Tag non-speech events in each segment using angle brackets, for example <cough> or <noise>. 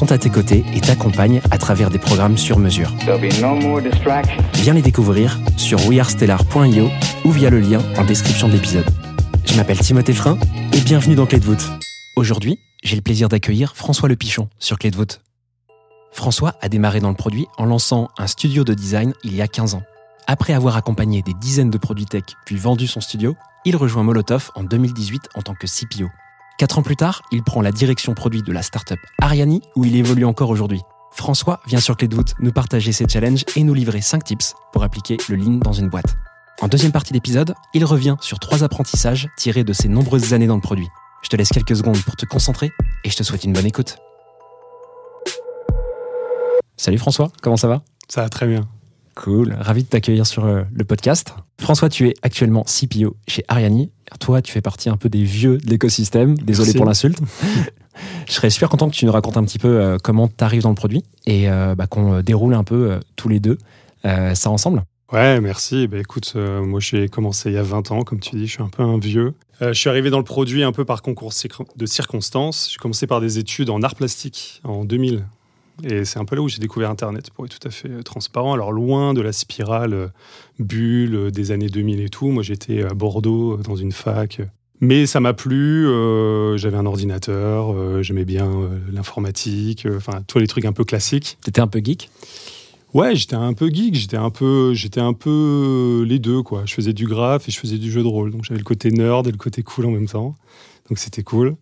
sont à tes côtés et t'accompagnent à travers des programmes sur mesure. No. Viens les découvrir sur wearestellar.io ou via le lien en description de l'épisode. Je m'appelle Timothée Frein et bienvenue dans Clé de voûte. Aujourd'hui, j'ai le plaisir d'accueillir François Le Pichon sur Clé de voûte. François a démarré dans le produit en lançant un studio de design il y a 15 ans. Après avoir accompagné des dizaines de produits tech puis vendu son studio, il rejoint Molotov en 2018 en tant que CPO. Quatre ans plus tard, il prend la direction produit de la startup Ariani où il évolue encore aujourd'hui. François vient sur Clé de voûte nous partager ses challenges et nous livrer 5 tips pour appliquer le lean dans une boîte. En deuxième partie d'épisode, il revient sur trois apprentissages tirés de ses nombreuses années dans le produit. Je te laisse quelques secondes pour te concentrer et je te souhaite une bonne écoute. Salut François, comment ça va? Ça va très bien. Cool, ravi de t'accueillir sur euh, le podcast. François, tu es actuellement CPO chez Ariani. Toi, tu fais partie un peu des vieux de l'écosystème. Désolé Merci. pour l'insulte. <laughs> Je serais super content que tu nous racontes un petit peu euh, comment tu arrives dans le produit et euh, bah, qu'on euh, déroule un peu tous les deux ça ensemble. Ouais, merci. Bah, écoute, euh, moi j'ai commencé il y a 20 ans, comme tu dis, je suis un peu un vieux. Euh, je suis arrivé dans le produit un peu par concours de circonstances. J'ai commencé par des études en art plastique en 2000. Et c'est un peu là où j'ai découvert Internet, pour être tout à fait euh, transparent. Alors loin de la spirale euh, bulle euh, des années 2000 et tout. Moi j'étais à Bordeaux, dans une fac. Mais ça m'a plu, euh, j'avais un ordinateur, euh, j'aimais bien euh, l'informatique, enfin tous les trucs un peu classiques. T'étais un peu geek? Ouais, j'étais un peu geek, j'étais un peu, j'étais un peu les deux quoi. Je faisais du graphe et je faisais du jeu de rôle, donc j'avais le côté nerd et le côté cool en même temps. Donc c'était cool.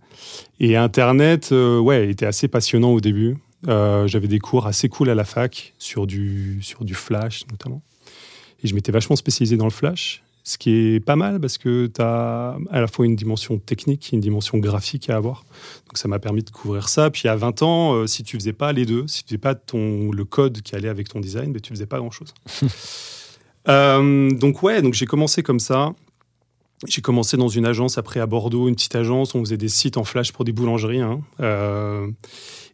Et Internet, euh, ouais, était assez passionnant au début. Euh, j'avais des cours assez cool à la fac sur du sur du Flash notamment. Et je m'étais vachement spécialisé dans le Flash, ce qui est pas mal parce que tu as à la fois une dimension technique et une dimension graphique à avoir. Donc ça m'a permis de couvrir ça. Puis à 20 ans, euh, si tu faisais pas les deux, si tu faisais pas ton, le code qui allait avec ton design, ben, tu faisais pas grand-chose. <laughs> Euh, donc ouais, donc j'ai commencé comme ça. J'ai commencé dans une agence après à Bordeaux, une petite agence. On faisait des sites en flash pour des boulangeries. hein. Euh,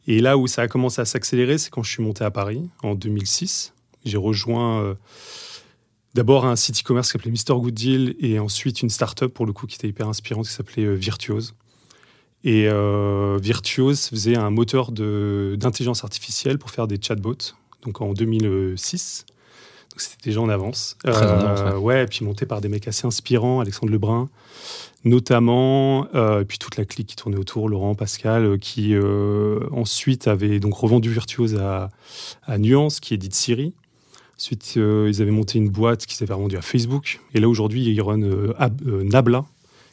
et là où ça a commencé à s'accélérer, c'est quand je suis monté à Paris en 2006. J'ai rejoint euh, d'abord un site e-commerce qui s'appelait Mr Good Deal et ensuite une start-up pour le coup qui était hyper inspirante qui s'appelait euh, Virtuose. Et euh, Virtuose faisait un moteur d'intelligence artificielle pour faire des chatbots, donc en 2006. Donc c'était déjà en avance. Très en avance, ouais. ouais, et puis monté par des mecs assez inspirants, Alexandre Lebrun, notamment, euh, et puis toute la clique qui tournait autour, Laurent, Pascal, euh, qui euh, ensuite avait donc revendu Virtuose à, à Nuance, qui édite Siri. Ensuite, euh, ils avaient monté une boîte qu'ils avaient vendue à Facebook. Et là, aujourd'hui, ils run Ab- Nabla,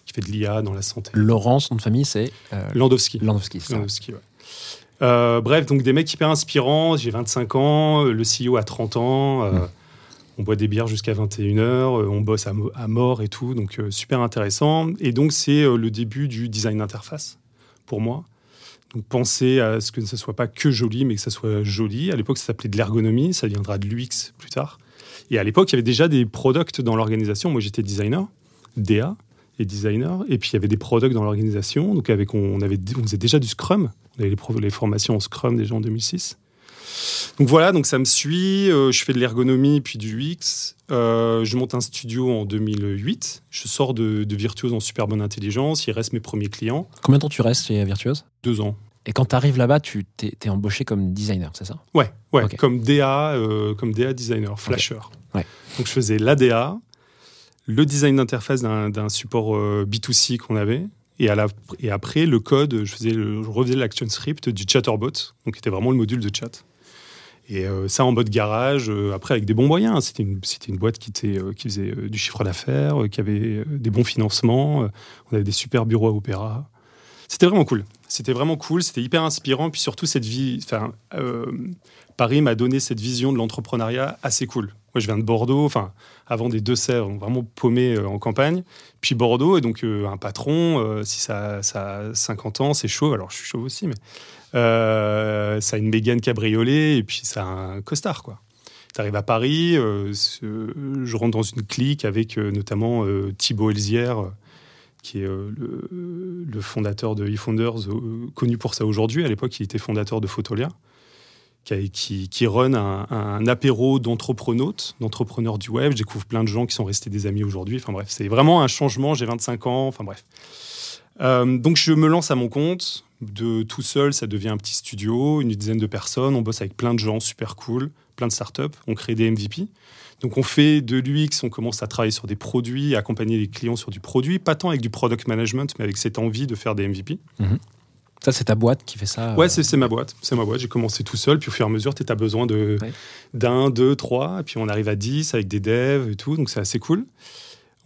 qui fait de l'IA dans la santé. Laurent, son nom de famille, c'est Landowski. Landowski. c'est ça. Landowski, ouais. Bref, donc des mecs hyper inspirants. J'ai 25 ans, le CEO a 30 ans. euh, Mm. On boit des bières jusqu'à 21h, euh, on bosse à, mo- à mort et tout, donc euh, super intéressant. Et donc c'est euh, le début du design d'interface pour moi. Donc penser à ce que ce soit pas que joli, mais que ça soit joli. À l'époque, ça s'appelait de l'ergonomie, ça viendra de l'UX plus tard. Et à l'époque, il y avait déjà des products dans l'organisation. Moi, j'étais designer, DA et designer. Et puis, il y avait des products dans l'organisation. Donc, avec, on, avait, on faisait déjà du Scrum. On avait les, les formations en Scrum déjà en 2006. Donc voilà, donc ça me suit. euh, je fais de l'ergonomie puis du UX. Euh, je monte un studio en 2008. Je sors de, de Virtuose en super bonne intelligence. Il reste mes premiers clients. Combien de temps tu restes chez Virtuose? Deux ans. Et quand tu arrives là-bas, tu t'es t'es embauché comme designer, c'est ça? Ouais, ouais, comme DA, euh, comme DA designer, flasher. Ouais. Donc je faisais l'ADA, le design d'interface d'un d'un support euh, B2C qu'on avait, et, à la, et après le code, je, faisais le, je refaisais l'action script du Chatterbot, donc qui était vraiment le module de chat. Et euh, ça en mode garage, euh, après avec des bons moyens. hein. C'était une, boîte qui, euh, qui faisait du chiffre d'affaires, qui avait des bons financements. on avait des super bureaux à Opéra. C'était vraiment cool. C'était vraiment cool. C'était hyper inspirant. Puis surtout, cette vie. Paris m'a donné cette vision de l'entrepreneuriat assez cool. Moi, je viens de Bordeaux, enfin, avant des Deux-Sèvres, vraiment paumé en campagne. Puis Bordeaux, et donc un patron, si ça, ça a 50 ans, c'est chaud. Alors, je suis chaud aussi, mais euh, ça a une Mégane cabriolet, et puis ça a un costard, quoi. T'arrives à Paris, euh, je rentre dans une clique avec euh, notamment Thibaut Elzière, qui est le, fondateur de eFounders, connu pour ça aujourd'hui. À l'époque, il était fondateur de Photolia, qui, qui, run un, apéro d'entreprenautes, d'entrepreneurs du web. Je découvre plein de gens qui sont restés des amis aujourd'hui. Enfin bref, c'est vraiment un changement. J'ai 25 ans. Enfin bref. Euh, donc je me lance à mon compte. De tout seul, ça devient un petit studio, une dizaine de personnes. On bosse avec plein de gens super cool, plein de startups. On crée des MVP. Donc on fait de l'UX, on commence à travailler sur des produits, à accompagner les clients sur du produit, pas tant avec du product management, mais avec cette envie de faire des MVP. Ça, c'est ta boîte qui fait ça. Ouais, euh, c'est c'est ma boîte. C'est ma boîte. J'ai commencé tout seul, puis au fur et à mesure, tu as besoin de Ouais. d'un, deux, trois, et puis on arrive à 10 avec des devs et tout, donc c'est assez cool.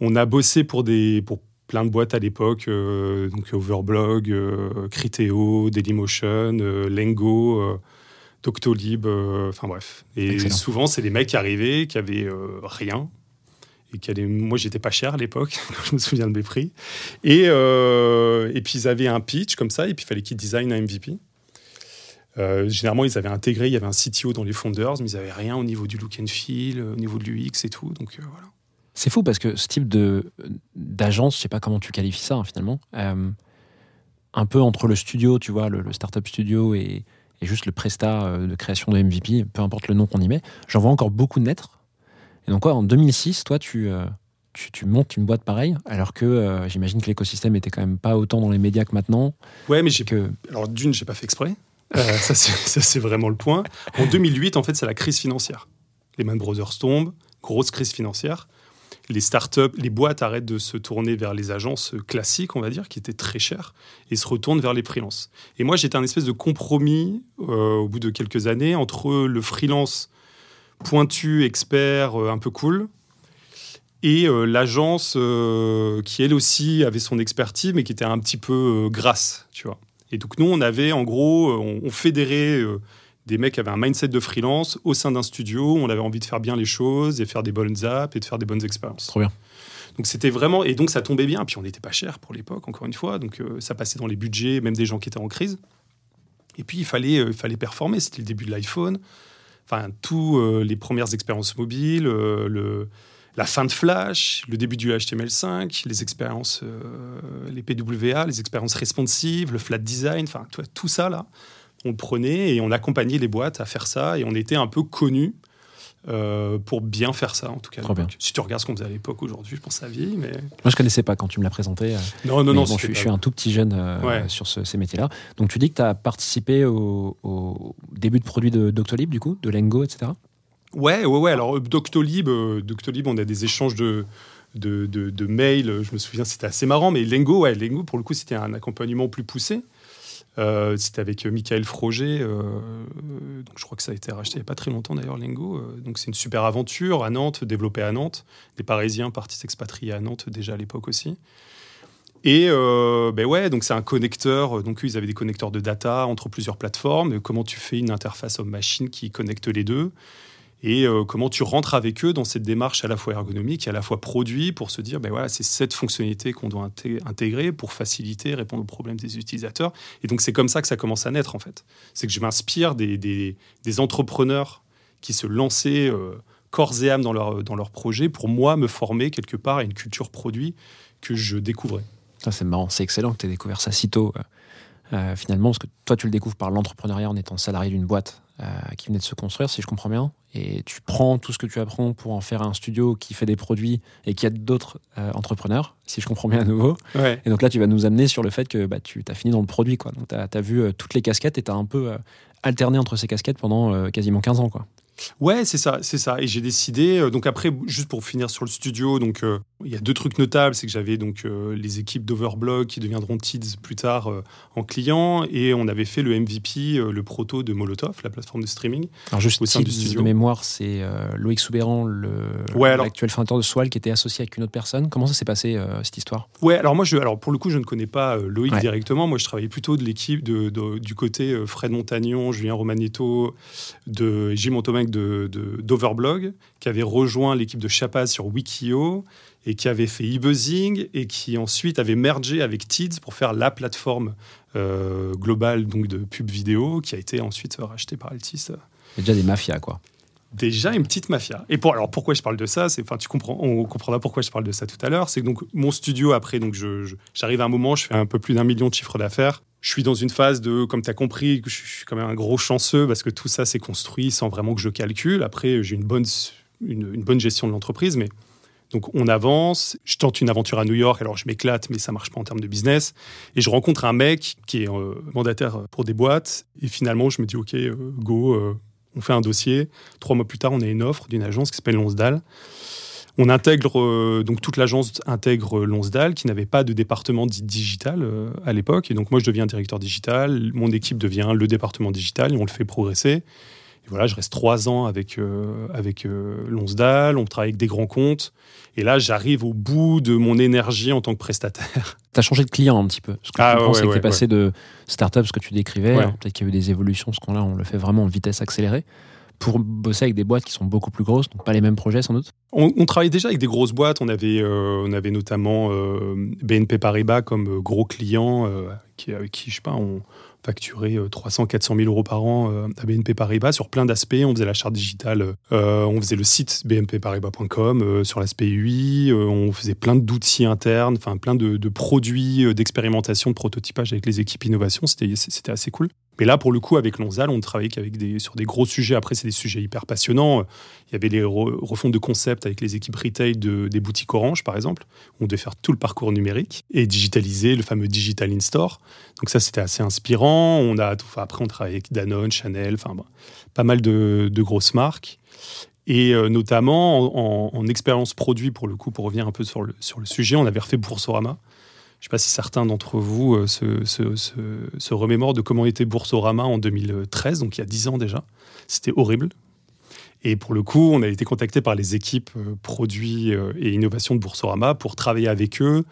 On a bossé pour des pour plein de boîtes à l'époque, euh, donc Overblog, euh, Criteo, Dailymotion, euh, Lengo, euh, Doctolib, euh, enfin bref. Et Excellent. souvent, c'est des mecs qui arrivaient, qui avaient rien. Et qui allaient, moi, j'étais pas cher à l'époque, <laughs> je me souviens de mes prix. Et, et puis, ils avaient un pitch comme ça, et puis il fallait qu'ils designent un MVP. Euh, généralement, ils avaient intégré, il y avait un CTO dans les founders, mais ils n'avaient rien au niveau du look and feel, au niveau de l'UX et tout. Donc euh, voilà. C'est fou parce que ce type de d'agence, je sais pas comment tu qualifies ça hein, finalement, euh, un peu entre le studio, tu vois, le, le startup studio et, et juste le prestat euh, de création de MVP, peu importe le nom qu'on y met, j'en vois encore beaucoup naître. Et donc quoi, en 2006, toi, tu, euh, tu, tu montes une boîte pareille, alors que euh, j'imagine que l'écosystème était quand même pas autant dans les médias que maintenant. Ouais, mais j'ai Que alors d'une, j'ai pas fait exprès. Ça, c'est, <laughs> ça, c'est vraiment le point. En 2008, en fait, c'est la crise financière. Les Man Brothers tombent, grosse crise financière. Les startups, les boîtes arrêtent de se tourner vers les agences classiques, on va dire, qui étaient très chères, et se retournent vers les freelances. Et moi, j'étais un espèce de compromis euh, au bout de quelques années entre le freelance pointu, expert, euh, un peu cool, et euh, l'agence qui, elle aussi, avait son expertise, mais qui était un petit peu grasse, tu vois. Et donc, nous, on avait, en gros, on, fédérait des mecs qui avaient un mindset de freelance au sein d'un studio. On avait envie de faire bien les choses, et faire des bonnes apps et de faire des bonnes expériences. trop bien. Donc, c'était vraiment. Et donc, ça tombait bien. Puis, on n'était pas cher pour l'époque, encore une fois. Donc, euh, ça passait dans les budgets, même des gens qui étaient en crise. Et puis, il fallait, euh, il fallait performer. C'était le début de l'iPhone. Enfin, tous euh, les premières expériences mobiles, le, la fin de Flash, le début du HTML5, les expériences, les PWA, les expériences responsives, le flat design, enfin, tout, tout ça, là, on le prenait et on accompagnait les boîtes à faire ça. Et on était un peu connus euh, pour bien faire ça, en tout cas. à bien. Si tu regardes ce qu'on faisait à l'époque aujourd'hui, je pense ça vieillit, mais... Moi, je connaissais pas quand tu me l'as présenté. euh, Non, non, non, bon, je, suis, je un tout petit jeune euh, Ouais. sur ce- ces métiers-là. Donc, tu dis que tu as participé au, au début de produit de Doctolib, du coup, de Lengo, etc. Ouais, ouais, ouais. Alors, Doctolib, Doctolib, on a des échanges de, de, de- de mails. Je me souviens, c'était assez marrant. Mais Lengo, ouais, Lengo, pour le coup, c'était un accompagnement plus poussé. Euh, c'était avec euh, Michael Froger. euh, je crois que ça a été racheté il n'y a pas très longtemps d'ailleurs, Lengo. Donc c'est une super aventure à Nantes, développée à Nantes. Les Parisiens partis s'expatrier à Nantes déjà à l'époque aussi. Et euh, ben ouais, donc c'est un connecteur. Donc ils avaient des connecteurs de data entre plusieurs plateformes. Comment tu fais une interface homme-machine qui connecte les deux? Et euh, comment tu rentres avec eux dans cette démarche à la fois ergonomique et à la fois produit pour se dire, ben voilà, c'est cette fonctionnalité qu'on doit inté- intégrer pour faciliter, répondre aux problèmes des utilisateurs. Et donc c'est comme ça que ça commence à naître en fait. C'est que je m'inspire des, des- entrepreneurs qui se lançaient euh, corps et âme dans leur, dans leur projet pour moi me former quelque part à une culture produit que je découvrais. C'est marrant. C'est excellent que tu aies découvert ça si tôt, euh, finalement, parce que toi, tu le découvres par l'entrepreneuriat en étant salarié d'une boîte euh, qui venait de se construire, si je comprends bien. Et tu prends tout ce que tu apprends pour en faire un studio qui fait des produits et qui aide d'autres euh, entrepreneurs, si je comprends bien à nouveau. Ouais. Et donc là, tu vas nous amener sur le fait que bah, tu as fini dans le produit. Quoi. Donc, tu as, vu toutes les casquettes et tu as un peu alterné entre ces casquettes pendant quasiment 15 ans. Quoi. Ouais, c'est ça, c'est ça. Et j'ai décidé, donc après, juste pour finir sur le studio, donc Il y a deux trucs notables, c'est que j'avais donc euh, les équipes d'Overblog qui deviendront Tids plus tard euh, en client, et on avait fait le MVP, euh, le proto de Molotov, la plateforme de streaming. Alors juste Au sein du titre studio. de mémoire, c'est Loïc Soubéran, le Ouais, alors- l'actuel fondateur de Swal, qui était associé avec une autre personne. Comment ça s'est passé cette histoire? Ouais, alors moi, je, alors pour le coup, je ne connais pas Loïc Ouais. directement. Moi, je travaillais plutôt de l'équipe de, de- du côté Fred Montagnon, Julien Romanetto, de Jim Montomec de, d'Overblog, qui avait rejoint l'équipe de Chapaz sur Wikio et qui avait fait e-buzzing et qui ensuite avait mergé avec Tids pour faire la plateforme euh, globale donc de pub vidéo qui a été ensuite rachetée par Altis. Déjà des mafias, quoi. Déjà une petite mafia. Et pour, alors pourquoi je parle de ça? C'est, enfin, tu comprends, on comprendra pourquoi je parle de ça tout à l'heure. C'est que donc mon studio après, donc je, j'arrive à un moment, je fais un peu plus d'un million de chiffres d'affaires. Je suis dans une phase de, comme tu as compris, je suis quand même un gros chanceux parce que tout ça s'est construit sans vraiment que je calcule. Après, j'ai une bonne, une, une bonne gestion de l'entreprise, mais donc on avance. Je tente une aventure à New York, alors je m'éclate, mais ça marche pas en termes de business. Et je rencontre un mec qui est euh, mandataire pour des boîtes. Et finalement, je me dis, OK, euh, go, euh, on fait un dossier. Trois mois plus tard, on a une offre d'une agence qui s'appelle Lonsdal. On intègre, donc toute l'agence intègre Lonsdal, qui n'avait pas de département dit digital à l'époque. Et donc moi, je deviens directeur digital. Mon équipe devient le département digital et on le fait progresser. Et voilà, je reste trois ans avec, euh, avec euh, Lonsdal. On travaille avec des grands comptes. Et là, j'arrive au bout de mon énergie en tant que prestataire. <laughs> Tu as changé de client un petit peu. Ce que Ah, je comprends, ouais, c'est que ouais, tu es passé de start-up, ce que tu décrivais. Peut-être qu'il y a eu des évolutions, parce qu'on là, on le fait vraiment en vitesse accélérée, pour bosser avec des boîtes qui sont beaucoup plus grosses, donc pas les mêmes projets sans doute. On, on travaillait déjà avec des grosses boîtes. On avait, euh, on avait notamment euh, BNP Paribas comme euh, gros client, euh, qui, avec qui, je sais pas, on facturait 300, 400 000 euros par an euh, à BNP Paribas sur plein d'aspects. On faisait la charte digitale, euh, on faisait le site bnpparibas.com euh, sur l'aspect UI, on faisait plein d'outils internes, enfin plein de, de produits d'expérimentation, de prototypage avec les équipes innovation. C'était assez cool. Mais là, pour le coup, avec Lonzal, on travaillait qu'avec des, sur des gros sujets. Après, c'est des sujets hyper passionnants. Il y avait les re- refontes de concepts avec les équipes retail de, des boutiques Orange, par exemple. On devait faire tout le parcours numérique et digitaliser le fameux Digital In-Store. Donc ça, c'était assez inspirant. On a, après, on travaillait avec Danone, Chanel, enfin, pas mal de, grosses marques. Et euh, notamment, en, en- en expérience produit, pour le coup, pour revenir un peu sur le, sur le sujet, on avait refait Boursorama. Je ne sais pas si certains d'entre vous euh, se, remémorent de comment était Boursorama en 2013, donc il y a 10 ans déjà. C'était horrible. Et pour le coup, on a été contacté par les équipes euh, produits euh, et innovation de Boursorama pour travailler avec eux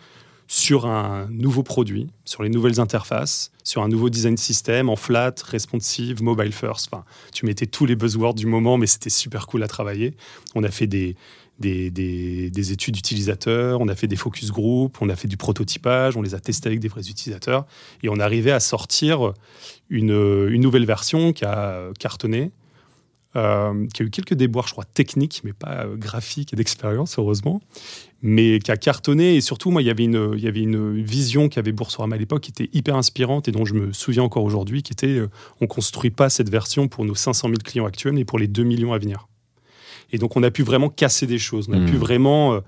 sur un nouveau produit, sur les nouvelles interfaces, sur un nouveau design system en flat, responsive, mobile first. Enfin, tu mettais tous les buzzwords du moment, mais c'était super cool à travailler. On a fait des, des, des- des études utilisateurs, on a fait des focus group, on a fait du prototypage, on les a testés avec des vrais utilisateurs, et on arrivait à sortir une, nouvelle version qui a cartonné, euh, qui a eu quelques déboires, je crois, techniques, mais pas euh, graphiques et d'expérience, heureusement, mais qui a cartonné. Et surtout, moi, il y avait une, avait vision qu'avait Boursorama à l'époque qui était hyper inspirante et dont je me souviens encore aujourd'hui, qui était euh, on construit pas cette version pour nos 500 000 clients actuels, mais pour les 2 millions à venir. Et donc, on a pu vraiment casser des choses. On a pu vraiment euh,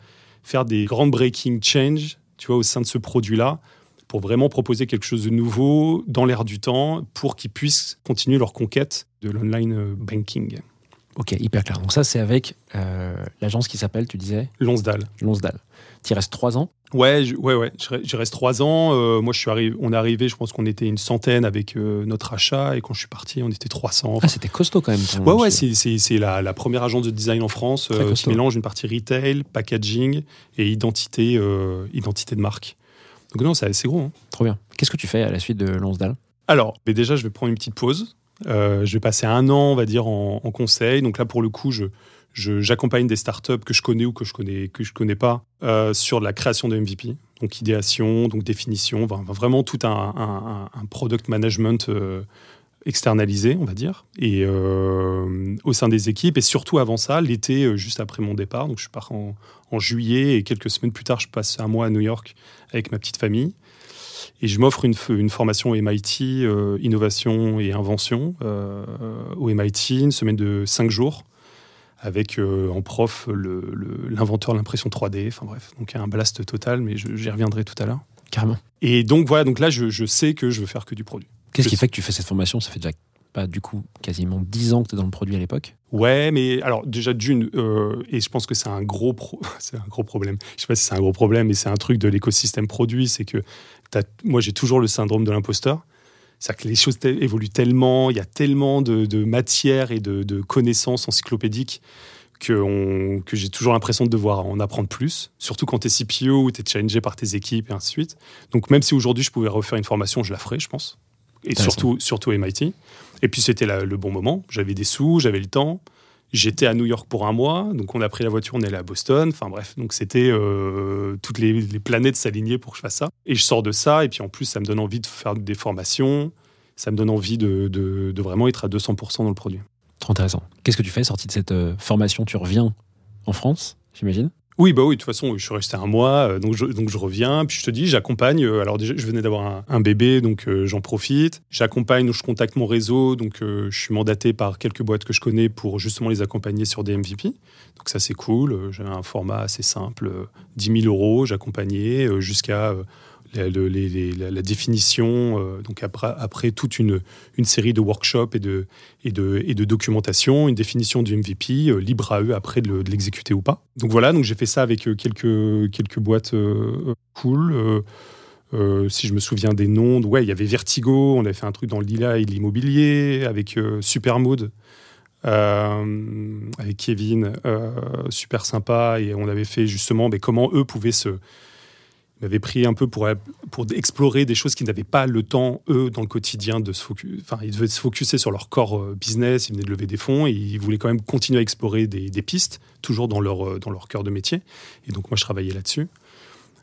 faire des grandes breaking change, tu vois, au sein de ce produit-là, pour vraiment proposer quelque chose de nouveau dans l'air du temps, pour qu'ils puissent continuer leur conquête de l'online euh, banking. Ok, hyper clair. Donc ça, c'est avec euh, l'agence qui s'appelle, tu disais, Lonsdal. Lonsdal. Tu restes trois ans? Ouais, je, ouais, ouais. Je reste trois ans. Euh, moi, je suis arrivé, on est arrivé, je pense qu'on était une centaine avec euh, notre achat, et quand je suis parti, on était 300. Ah, c'était costaud quand même. Ouais, ouais, c'est- la, la première agence de design en France euh, qui mélange une partie retail, packaging et identité, euh, identité de marque. Donc non, c'est assez gros. hein. Trop bien. Qu'est-ce que tu fais à la suite de Lonsdal Alors, mais déjà, je vais prendre une petite pause. Je vais passer un an, on va dire, en, en conseil. Donc là, pour le coup, je- j'accompagne des startups que je connais ou que je connais que je connais pas euh, sur la création de MVP. Donc idéation, donc définition, vraiment tout un, un- un- product management euh, externalisé, on va dire, et euh, au sein des équipes. Et surtout avant ça, l'été, euh, juste après mon départ, donc je pars en, en juillet et quelques semaines plus tard, je passe un mois à New York avec ma petite famille. Et je m'offre une, une formation MIT, innovation et invention, au MIT, une semaine de cinq jours, avec euh, en prof l'inventeur de l'impression 3D. Enfin bref, donc un blast total, mais j'y reviendrai tout à l'heure. Carrément. Et donc voilà, donc là, je, je sais que je veux faire que du produit. Qu'est-ce qui sais. fait que tu fais cette formation? Ça fait déjà pas du coup quasiment 10 ans que tu es dans le produit à l'époque? Ouais, mais alors déjà d'une, euh, et je pense que c'est un gros, pro- <laughs> c'est un gros problème. Je sais pas si c'est un gros problème, mais c'est un truc de l'écosystème produit, c'est que moi j'ai toujours le syndrome de l'imposteur. C'est-à-dire que les choses évoluent tellement, il y a tellement de, de matière et de, de connaissances encyclopédiques que, on- que j'ai toujours l'impression de devoir en apprendre plus, surtout quand tu es CPO ou tu es challengé par tes équipes et ainsi de suite. Donc même si aujourd'hui je pouvais refaire une formation, je la ferais, je pense. Et surtout, surtout MIT. Et puis c'était le bon moment, j'avais des sous, j'avais le temps. J'étais à New York pour un mois, donc on a pris la voiture, on est allé à Boston. Enfin bref, donc c'était euh, toutes les, planètes s'alignaient pour que je fasse ça. Et je sors de ça, et puis en plus, ça me donne envie de faire des formations, ça me donne envie de vraiment être à 200% dans le produit. Trop intéressant. Qu'est-ce que tu fais sorti de cette euh, formation? Tu reviens en France, j'imagine? Oui, bah oui, de toute façon, je suis resté un mois, euh, donc je, donc je reviens, puis je te dis, j'accompagne. euh, Alors déjà, je venais d'avoir un, bébé, donc euh, j'en profite. J'accompagne, je contacte mon réseau, donc je suis mandaté par quelques boîtes que je connais pour justement les accompagner sur des MVP. Donc ça, c'est cool. J'avais un format assez simple, euh, 10 000 euros, j'accompagnais jusqu'à la, définition, euh, donc après, après toute une, une série de workshops et de, et de, et de documentation, une définition du MVP, euh, libre à eux après de le- de l'exécuter ou pas. Donc voilà, donc j'ai fait ça avec euh, quelques, quelques boîtes cool. si je me souviens des noms, ouais, il y avait Vertigo, on avait fait un truc dans le lilas et l'immobilier, avec Supermood, avec Kevin, super sympa, et on avait fait justement mais comment eux pouvaient se... Ils m'avaient pris un peu pour, explorer des choses qu'ils n'avaient pas le temps, eux, dans le quotidien, de se focus. Enfin, ils devaient se focuser sur leur corps euh, business, ils venaient de lever des fonds, et ils voulaient quand même continuer à explorer des, pistes, toujours dans leur, euh, dans cœur de métier. Et donc, moi, je travaillais là-dessus.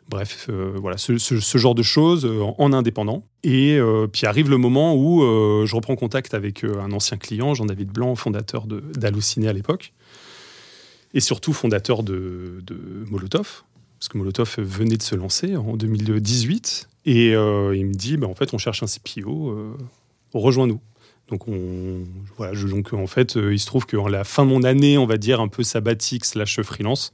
Bref, euh, voilà, ce, genre de choses en, en indépendant. Et puis arrive le moment où je reprends contact avec un ancien client, Jean-David Blanc, fondateur d'Halluciné à l'époque, et surtout fondateur de Molotov, parce que Molotov venait de se lancer en 2018. Et euh, il me dit, bah, en fait, on cherche un CPO, euh, rejoins-nous. Donc, en fait, euh, il se trouve qu'en la fin de mon année, on va dire un peu sabbatique slash freelance,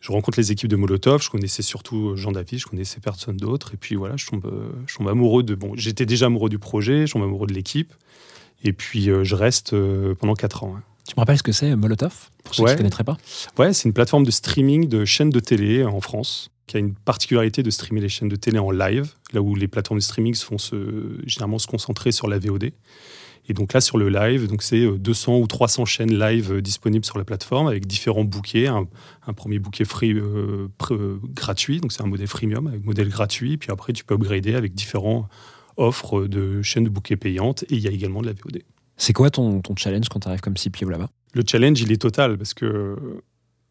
je rencontre les équipes de Molotov. Je connaissais surtout Jean David, je connaissais personne d'autre. Et puis voilà, je tombe, amoureux de. Bon, j'étais déjà amoureux du projet, je tombe amoureux de l'équipe. Et puis je reste pendant 4 ans. hein. Tu me rappelles ce que c'est Molotov Pour ceux qui ne connaîtraient pas? Ouais, c'est une plateforme de streaming de chaînes de télé en France qui a une particularité de streamer les chaînes de télé en live, là où les plateformes de streaming se font se, généralement se concentrer sur la VOD. Et donc là, sur le live, donc c'est euh, 200 ou 300 chaînes live euh, disponibles sur la plateforme avec différents bouquets. Un, un premier bouquet free, euh, euh, gratuit, donc c'est un modèle freemium avec modèle gratuit. Puis après, tu peux upgrader avec différents offres de chaînes de bouquets payantes. Et il y a également de la VOD. C'est quoi ton, ton challenge quand tu arrives comme CPO là-bas? Le challenge, il est total parce que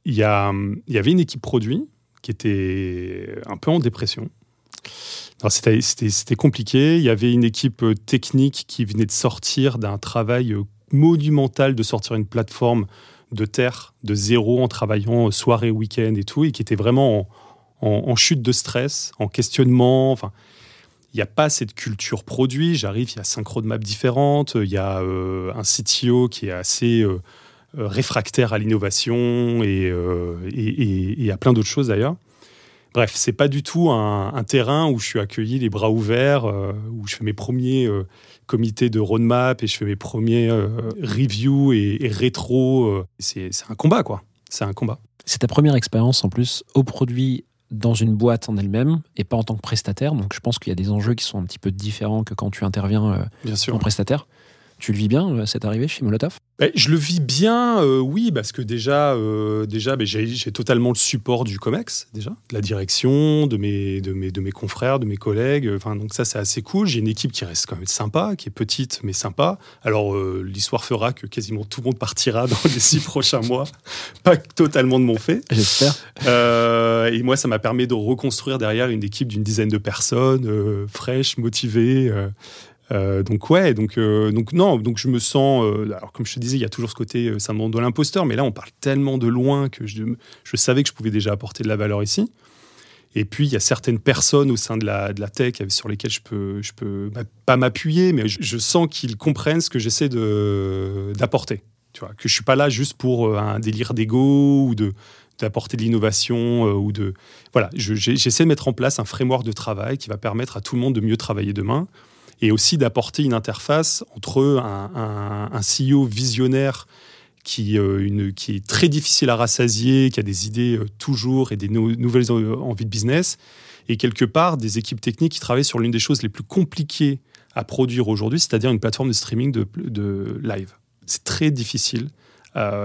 il y, y avait une équipe produit qui était un peu en dépression. C'était compliqué. Il y avait une équipe euh, technique qui venait de sortir d'un travail euh, monumental de sortir une plateforme de terre de zéro en travaillant euh, soirée, week-end et tout, et qui était vraiment en, chute de stress, en questionnement. Il n'y a pas cette culture produit. J'arrive, il y a cinq roadmaps différentes. Il y a euh, un CTO qui est assez euh, euh, réfractaire à l'innovation et, à plein d'autres choses d'ailleurs. Bref, c'est pas du tout un, terrain où je suis accueilli les bras ouverts, où je fais mes premiers comités de roadmap et je fais mes premiers reviews et, rétro. c'est un combat, quoi. C'est un combat. C'est ta première expérience en plus au produit dans une boîte en elle-même et pas en tant que prestataire. Donc je pense qu'il y a des enjeux qui sont un petit peu différents que quand tu interviens euh, Bien sûr. en prestataire. Tu le vis bien, euh, cette arrivée chez Molotov? Ben, je le vis bien, euh, oui, parce que déjà, euh, déjà ben, j'ai j'ai totalement le support du COMEX, déjà, de la direction, de mes, de mes, de mes confrères, de mes collègues. Enfin, donc ça, c'est assez cool. J'ai une équipe qui reste quand même sympa, qui est petite, mais sympa. Alors, euh, l'histoire fera que quasiment tout le monde partira <laughs> dans les six prochains mois. Pas totalement de mon fait. J'espère. Et moi, ça m'a permis de reconstruire derrière une équipe d'une dizaine de personnes, fraîches, motivées. Euh, donc ouais, donc euh, donc non, donc je me sens. euh, alors comme je te disais, il y a toujours ce côté syndrome de l'imposteur, mais là on parle tellement de loin que je, savais que je pouvais déjà apporter de la valeur ici. Et puis il y a certaines personnes au sein de la, de la tech sur lesquelles je peux je peux bah, pas m'appuyer, mais je, sens qu'ils comprennent ce que j'essaie de d'apporter. Tu vois, que je suis pas là juste pour un délire d'ego ou de d'apporter de l'innovation ou de voilà. J'essaie de mettre en place un framework de travail qui va permettre à tout le monde de mieux travailler demain et aussi d'apporter une interface entre un, un- un CEO visionnaire qui, euh, une, qui est très difficile à rassasier, qui a des idées euh, toujours et des nou- nouvelles euh, envies de business, et quelque part des équipes techniques qui travaillent sur l'une des choses les plus compliquées à produire aujourd'hui, c'est-à-dire une plateforme de streaming de, de live. C'est très difficile.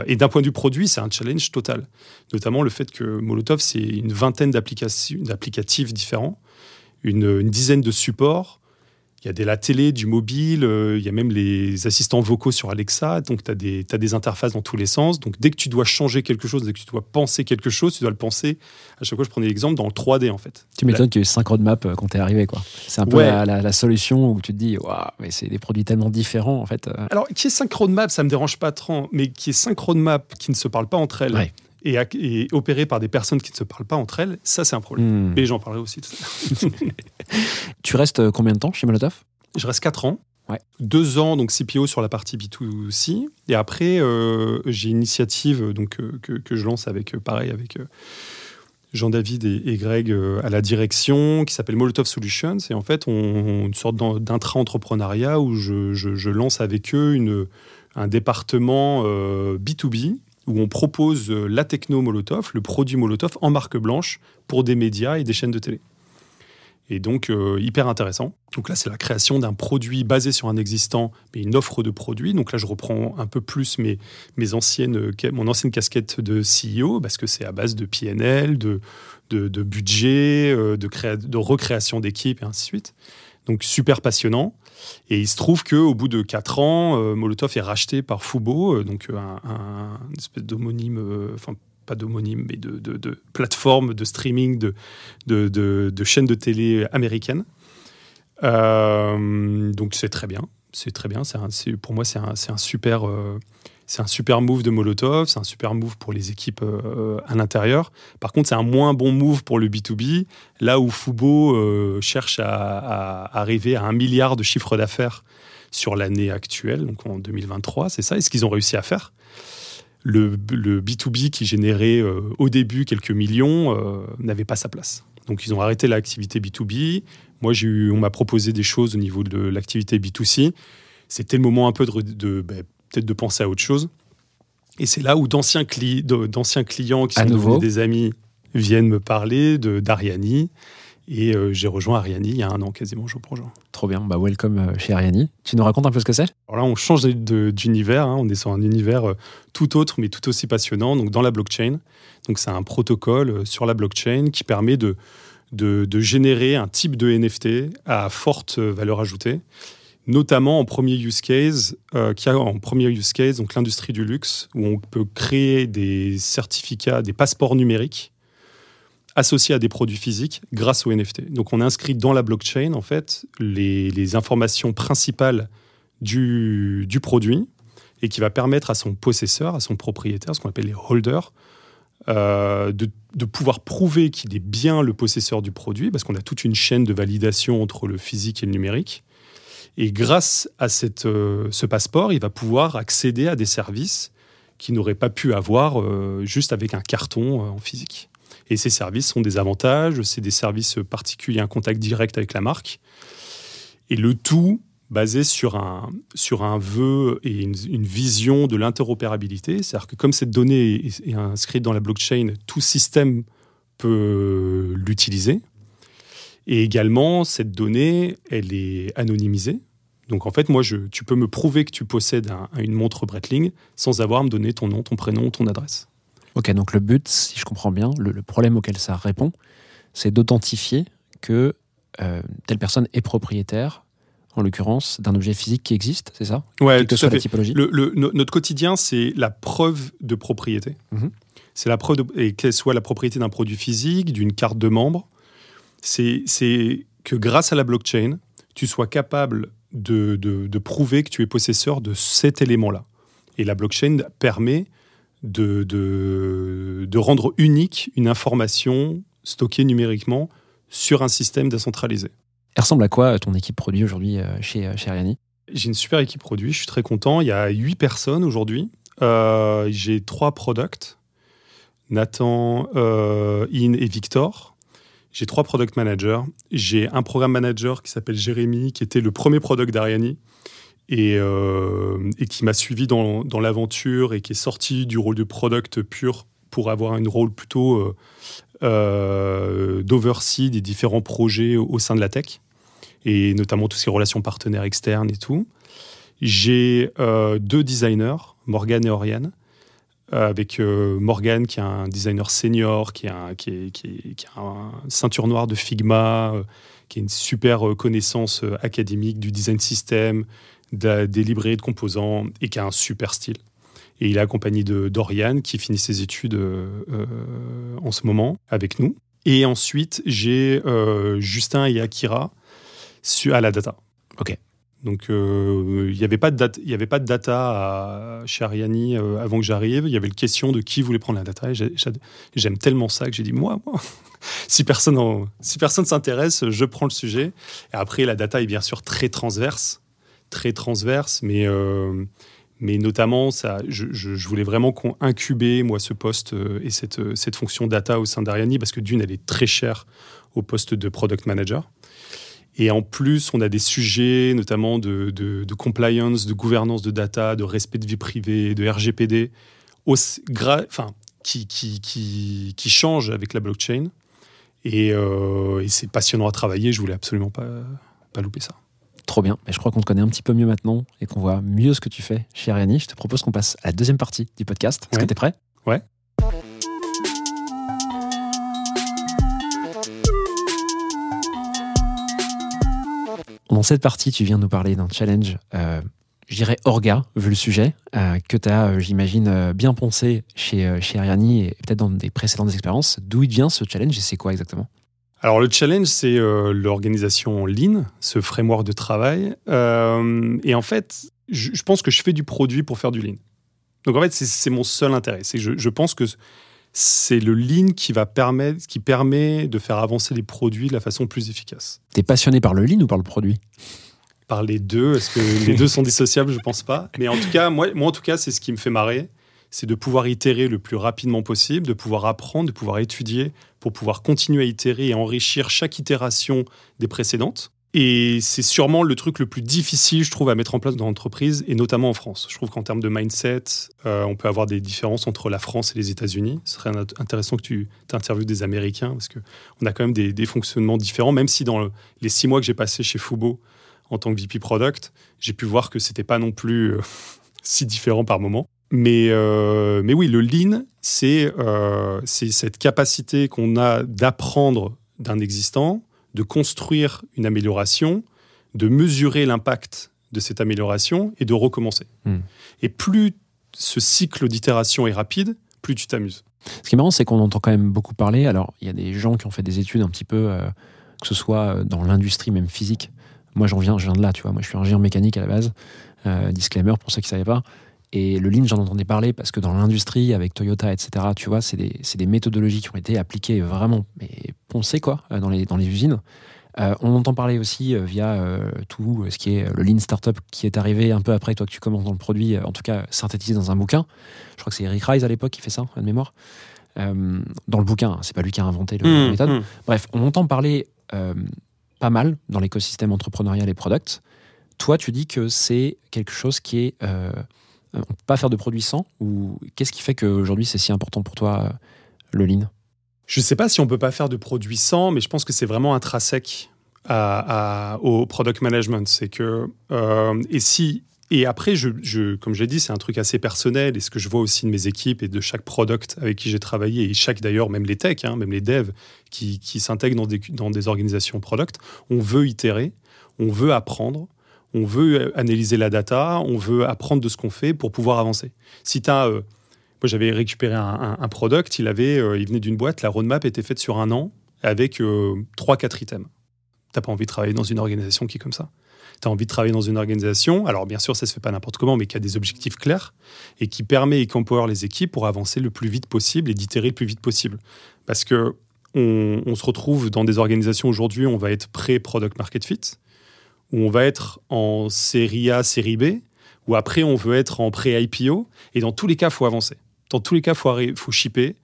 Et d'un point de vue produit, c'est un challenge total. Notamment le fait que Molotov, c'est une vingtaine d'applicatifs différents, une dizaine de supports. Il y a de la télé, du mobile, euh, il y a même les assistants vocaux sur Alexa. Donc, tu as, des interfaces dans tous les sens. Donc, dès que tu dois changer quelque chose, dès que tu dois penser quelque chose, tu dois le penser. À chaque fois, je prenais l'exemple dans le 3D, en fait. Tu m'étonnes qu'il y ait eu 5 roadmaps euh, quand t'es arrivé, quoi. C'est un peu Ouais. la, la- la solution où tu te dis, waouh, mais c'est des produits tellement différents, en fait. euh. Alors, qui est synchrone map, ça me dérange pas trop, mais qui est synchrone map, qui ne se parlent pas entre elles, Ouais. Et, et opéré par des personnes qui ne se parlent pas entre elles, ça, c'est un problème. Hmm. Mais j'en parlerai aussi tout à l'heure. <laughs> Tu restes euh, combien de temps chez Molotov? Je reste 4 ans. Ouais. Deux ans, donc CPO sur la partie B2C. Et après, euh, j'ai une initiative donc, euh, que, que je lance avec, euh, pareil, avec Jean-David et, et Greg à la direction, qui s'appelle Molotov Solutions. Et en fait, on, une sorte d'intra-entrepreneuriat où je, je- je lance avec eux une, un département euh, B2B où on propose euh, la techno Molotov, le produit Molotov en marque blanche pour des médias et des chaînes de télé. Et donc, euh, hyper intéressant. Donc là, c'est la création d'un produit basé sur un existant, mais une offre de produit. Donc là, je reprends un peu plus mes, mes anciennes, euh, mon ancienne casquette de CEO, parce que c'est à base de PNL, de, de, budget, de, de recréation d'équipe, et ainsi de suite. Donc, super passionnant. Et il se trouve qu'au bout de 4 ans, euh, Molotov est racheté par Fubo, euh, donc euh, un, un- une espèce d'homonyme, enfin, pas d'homonyme, mais de, plateforme de streaming de, chaînes de télé américaines. Donc c'est très bien, c'est très bien. Un- pour moi, c'est un, super, c'est un super move de Molotov, c'est un super move pour les équipes euh, à l'intérieur. Par contre, c'est un moins bon move pour le B2B, là où Fubo euh, cherche à, arriver à un milliard de chiffre d'affaires sur l'année actuelle, donc en 2023, c'est ça, et ce qu'ils ont réussi à faire. Le, le B2B qui générait euh, au début quelques millions n'avait pas sa place. Donc ils ont arrêté l'activité B2B. Moi, on m'a proposé des choses au niveau de l'activité B2C. C'était le moment un peu de ben, peut-être de penser à autre chose. Et c'est là où d'anciens, cli- clients qui À sont nouveau. devenus des amis viennent me parler d'Ariani. Et euh, j'ai rejoint Ariani il y a un an quasiment jour pour jour. Trop bien, bah welcome euh, chez Ariani. Tu nous racontes un peu ce que c'est? Alors là, on change d'univers. hein. On est sur un univers euh, tout autre, mais tout aussi passionnant. Donc dans la blockchain. Donc c'est un protocole sur la blockchain qui permet de, de, de générer un type de NFT à forte valeur ajoutée. Notamment en premier use case, euh, qui a en premier use case donc l'industrie du luxe, où on peut créer des certificats, des passeports numériques associés à des produits physiques grâce au NFT. Donc on inscrit dans la blockchain en fait les, informations principales du, du produit et qui va permettre à son possesseur, à son propriétaire, ce qu'on appelle les holders, euh, de pouvoir prouver qu'il est bien le possesseur du produit, parce qu'on a toute une chaîne de validation entre le physique et le numérique. Et grâce à euh, ce passeport, il va pouvoir accéder à des services qu'il n'aurait pas pu avoir euh, juste avec un carton euh, en physique. Et ces services sont des avantages, c'est des services particuliers, un contact direct avec la marque. Et le tout basé sur un, sur un vœu et une, vision de l'interopérabilité. C'est-à-dire que comme cette donnée est inscrite dans la blockchain, tout système peut l'utiliser. Et également, cette donnée, elle est anonymisée. Donc en fait, moi, je, tu peux me prouver que tu possèdes un- une montre Breitling sans avoir à me donner ton nom, ton prénom, ton adresse. Ok, donc le but, si je comprends bien, le, le problème auquel ça répond, c'est d'authentifier que euh, telle personne est propriétaire, en l'occurrence, d'un objet physique qui existe, c'est ça? Ouais, Quelle que soit à la typologie Le- le- no- notre quotidien, c'est la preuve de propriété. Mhm. C'est la preuve, de- et qu'elle soit la propriété d'un produit physique, d'une carte de membre. C'est que grâce à la blockchain, tu sois capable de, de- de prouver que tu es possesseur de cet élément-là. Et la blockchain permet de, rendre unique une information stockée numériquement sur un système décentralisé. Elle ressemble à quoi euh, ton équipe produit aujourd'hui euh, chez, euh, chez Ariani? J'ai une super équipe produit, je suis très content. Il y a huit personnes aujourd'hui. Euh, J'ai trois products, Nathan, euh, In et Victor. J'ai trois product managers. J'ai un programme manager qui s'appelle Jérémy, qui était le premier product d'Ariani et, euh, qui m'a suivi dans, l'aventure et qui est sorti du rôle de product pur pour avoir un rôle plutôt euh, euh, d'oversee des différents projets au, sein de la tech et notamment toutes ces relations partenaires externes et tout. J'ai euh, deux designers, Morgan et Oriane, avec euh, Morgan qui est un designer senior, qui, un- qui, est- a un ceinture noire de Figma, euh, qui a une super euh, connaissance euh, académique du design system, de- des librairies de composants et qui a un super style. Et il est accompagné de Dorian qui finit ses études euh, euh, en ce moment avec nous. Et ensuite, j'ai euh, Justin et Akira à la data. Ok. Donc, euh, il n'y avait, pas de y avait pas de data à- chez Ariani euh, avant que j'arrive. Il y avait le question de qui voulait prendre la data. J'aime tellement ça que j'ai dit, moi, <laughs> si personne en- si personne s'intéresse, je prends le sujet. Et après, la data est bien sûr très transverse. Très transverse, mais, euh, notamment, ça, je, voulais vraiment qu'on incubait, moi, ce poste et cette, cette fonction data au sein d'Ariani, parce que d'une, elle est très chère au poste de product manager. Et en plus, on a des sujets, notamment de, de- de compliance, de gouvernance de data, de respect de vie privée, de RGPD, aussi gra- enfin, qui, qui, qui, qui changent avec la blockchain. Et, euh, et c'est passionnant à travailler. Je voulais absolument pas, pas louper ça. Trop bien. Mais je crois qu'on te connaît un petit peu mieux maintenant et qu'on voit mieux ce que tu fais chez Ariani. Je te propose qu'on passe à la deuxième partie du podcast. Est-ce Ouais. que tu es prêt? Ouais. Dans cette partie, tu viens nous parler d'un challenge, euh, je dirais orga, vu le sujet, euh, que tu as, euh, j'imagine, euh, bien pensé chez, chez Ariani et peut-être dans des précédentes expériences. D'où il vient ce challenge et c'est quoi exactement? Alors le challenge, c'est l'organisation Lean, ce framework de travail. Et en fait, je, pense que je fais du produit pour faire du Lean. Donc en fait, c'est- mon seul intérêt. Je, je pense que c'est le Lean qui va permettre, qui permet de faire avancer les produits de la façon plus efficace. Tu es passionné par le lean ou par le produit? Par les deux, est-ce que les deux sont dissociables? Je pense pas. Mais en tout cas, moi, moi en tout cas, c'est ce qui me fait marrer, c'est de pouvoir itérer le plus rapidement possible, de pouvoir apprendre, de pouvoir étudier, pour pouvoir continuer à itérer et enrichir chaque itération des précédentes. Et c'est sûrement le truc le plus difficile, je trouve, à mettre en place dans l'entreprise, et notamment en France. Je trouve qu'en termes de mindset, euh, on peut avoir des différences entre la France et les États-Unis. Ce serait int- intéressant que tu interviewes des Américains, parce qu'on a quand même des, fonctionnements différents, même si dans le- les six mois que j'ai passé chez Fubo en tant que VP Product, j'ai pu voir que c'était pas non plus euh, <laughs> si différent par moment. Mais, euh, oui, le lean, c'est cette capacité qu'on a d'apprendre d'un existant, de construire une amélioration, de mesurer l'impact de cette amélioration et de recommencer. Hmm. Et plus ce cycle d'itération est rapide, plus tu t'amuses. Ce qui est marrant, c'est qu'on entend quand même beaucoup parler. Alors, il y a des gens qui ont fait des études un petit peu, euh, que ce soit euh, dans l'industrie même physique. Moi, j'en viens, je viens de là, tu vois. Moi, je suis ingénieur mécanique à la base. Euh, disclaimer pour ceux qui ne savaient pas. Et le lean, j'en entendais parler parce que dans l'industrie, avec Toyota, etc., tu vois, c'est des, méthodologies qui ont été appliquées vraiment, mais poncées, quoi, euh, dans les, dans les usines. Euh, on entend parler aussi euh, via euh, tout ce qui est le lean startup qui est arrivé un peu après toi que tu commences dans le produit, en tout cas synthétisé dans un bouquin. Je crois que c'est Eric Rice à l'époque qui fait ça, de mémoire. Dans le bouquin, hein, c'est pas lui qui a inventé le, la méthode. Bref, on entend parler pas mal dans l'écosystème entrepreneurial et product. Toi, tu dis que c'est quelque chose qui est. Euh, on peut pas faire de produit sans Ou qu'est-ce qui fait qu'aujourd'hui c'est si important pour toi, euh, le lean Je ne sais pas si on peut pas faire de produits sans, mais je pense que c'est vraiment intrinsèque à, à- au product management. C'est que euh, et si et après, je, je- comme je l'ai dit, c'est un truc assez personnel et ce que je vois aussi de mes équipes et de chaque product avec qui j'ai travaillé et chaque d'ailleurs, même les techs, hein, même les devs qui, qui s'intègrent dans des, dans des organisations product, on veut itérer, on veut apprendre. On veut analyser la data, on veut apprendre de ce qu'on fait pour pouvoir avancer. Si tu as moi, j'avais récupéré un, un- product, il, avait, euh, il venait d'une boîte, la roadmap était faite sur un an avec euh, 3-4 items. T'as pas envie de travailler dans une organisation qui est comme ça. Tu as envie de travailler dans une organisation, alors bien sûr, ça se fait pas n'importe comment, mais qui a des objectifs clairs et qui permet et qui empower les équipes pour avancer le plus vite possible et d'itérer le plus vite possible. Parce que on, on se retrouve dans des organisations aujourd'hui, on va être pré-product market fit, où on va être en série A, série B, ou après on veut être en pré-IPO, et dans tous les cas, faut avancer. Dans tous les cas, faut, faut shipper,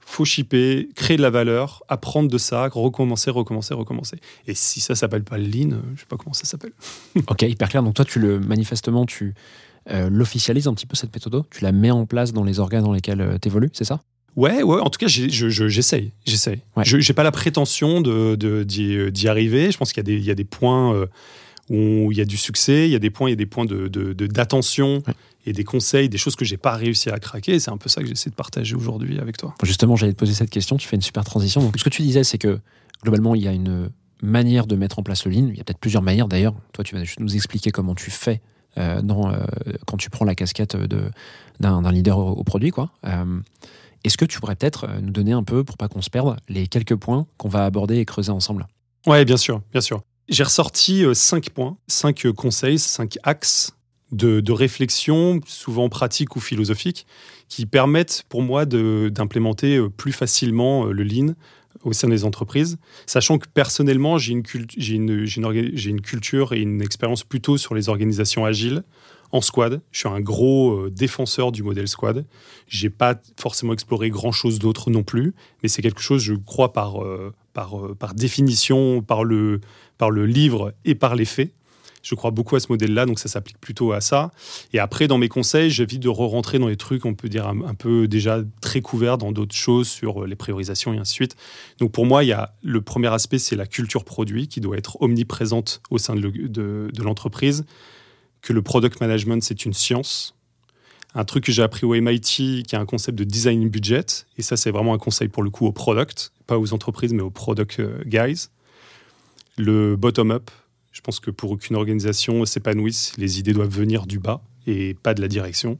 faut shipper, créer de la valeur, apprendre de ça, recommencer, recommencer, recommencer. Et si ça s'appelle pas le lean, euh, je sais pas comment ça s'appelle. <laughs> Ok, hyper clair. Donc toi, tu le manifestement, tu euh, l'officialises un petit peu cette méthode, tu la mets en place dans les organes dans lesquels tu évolues, c'est ça? Ouais, ouais, en tout cas, je- j'essaye. J'essaye. Ouais. Je n'ai pas la prétention de- d'y arriver. Je pense qu'il y, a des- il y a des points euh, où il y a du succès, il y a des points, il y a des points d'attention de, de, Ouais. et des conseils, des choses que j'ai pas réussi à craquer. C'est un peu ça que j'essaie de partager aujourd'hui avec toi. Justement, j'allais te poser cette question, tu fais une super transition. Donc, ce que tu disais, c'est que globalement, il y a une manière de mettre en place le lean. Il y a peut-être plusieurs manières d'ailleurs. Toi, tu vas juste nous expliquer comment tu fais euh, dans, euh, quand tu prends la casquette d'un d'un leader au, au produit. quoi. Euh, Est-ce que tu pourrais peut-être euh, nous donner un peu, pour pas qu'on se perde, les quelques points qu'on va aborder et creuser ensemble? Ouais, bien sûr, bien sûr. J'ai ressorti euh, cinq points, cinq euh, conseils, cinq axes de, réflexion, souvent pratiques ou philosophiques, qui permettent pour moi d'implémenter plus facilement le lean au sein des entreprises, sachant que personnellement, j'ai une culture et une expérience plutôt sur les organisations agiles en squad. Je suis un gros euh, défenseur du modèle squad. J'ai pas forcément exploré grand chose d'autre non plus, mais c'est quelque chose, je crois, par, euh, par, euh, par définition, par le, par le livre et par les faits. Je crois beaucoup à ce modèle-là, donc ça s'applique plutôt à ça. Et après, dans mes conseils, j'évite de re-rentrer dans les trucs, on peut dire un, peu déjà très couverts dans d'autres choses sur les priorisations et ainsi de suite. Donc pour moi, il y a le premier aspect, c'est la culture produit qui doit être omniprésente au sein de, le- de- de l'entreprise, que le product management, c'est une science. Un truc que j'ai appris au MIT, qui est un concept de design budget, et ça, c'est vraiment un conseil pour le coup au product, pas aux entreprises, mais aux product euh, guys. Le bottom-up, je pense que pour qu'une organisation s'épanouisse, les idées doivent venir du bas et pas de la direction.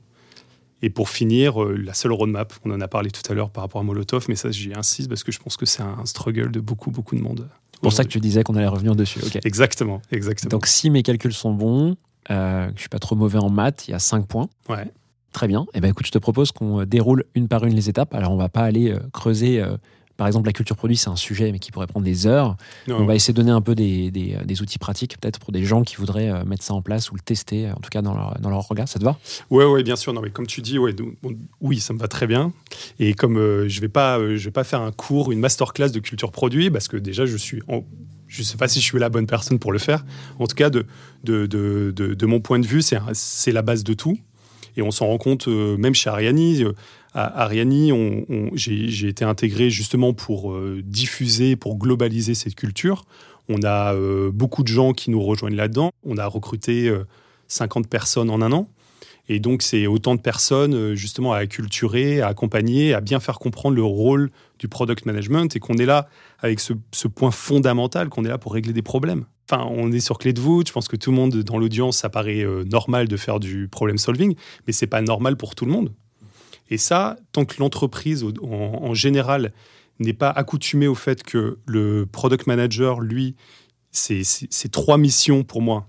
Et pour finir, euh, la seule roadmap, on en a parlé tout à l'heure par rapport à Molotov, mais ça j'y insiste parce que je pense que c'est un struggle de beaucoup, beaucoup de monde. C'est pour ça que tu disais qu'on allait revenir dessus. Exactement, exactement. Donc, si mes calculs sont bons, euh, je suis pas trop mauvais en maths, il y a 5 points. ouais. Très bien. Eh ben, écoute, je te propose qu'on euh, déroule une par une les étapes. Alors, on va pas aller euh, creuser. euh, par exemple, la culture produit, c'est un sujet, mais qui pourrait prendre des heures. Non, On va essayer de donner un peu des, des- des outils pratiques, peut-être pour des gens qui voudraient mettre ça en place ou le tester, en tout cas dans leur, dans leur regard. Ça te va? Ouais, ouais, bien sûr. Non, mais comme tu dis, ouais, donc, bon, oui, ça me va très bien. Et comme euh, je vais pas, euh, je vais pas faire un cours, une masterclass de culture produit, parce que déjà, je suis, en- je sais pas si je suis la bonne personne pour le faire. En tout cas, de, mon point de vue, c'est, la base de tout. Et on s'en rend compte, euh, même chez Ariani. euh, Ariani, j'ai, été intégré justement pour euh, diffuser, pour globaliser cette culture. On a beaucoup de gens qui nous rejoignent là-dedans. On a recruté euh, 50 personnes en un an. Et donc, c'est autant de personnes justement à acculturer, à accompagner, à bien faire comprendre le rôle du product management et qu'on est là avec ce, point fondamental, qu'on est là pour régler des problèmes. Enfin, on est sur clé de voûte. Je pense que tout le monde dans l'audience, ça paraît euh, normal de faire du problem solving, mais c'est pas normal pour tout le monde. Et ça, tant que l'entreprise en, général n'est pas accoutumée au fait que le product manager, lui, c'est trois missions pour moi.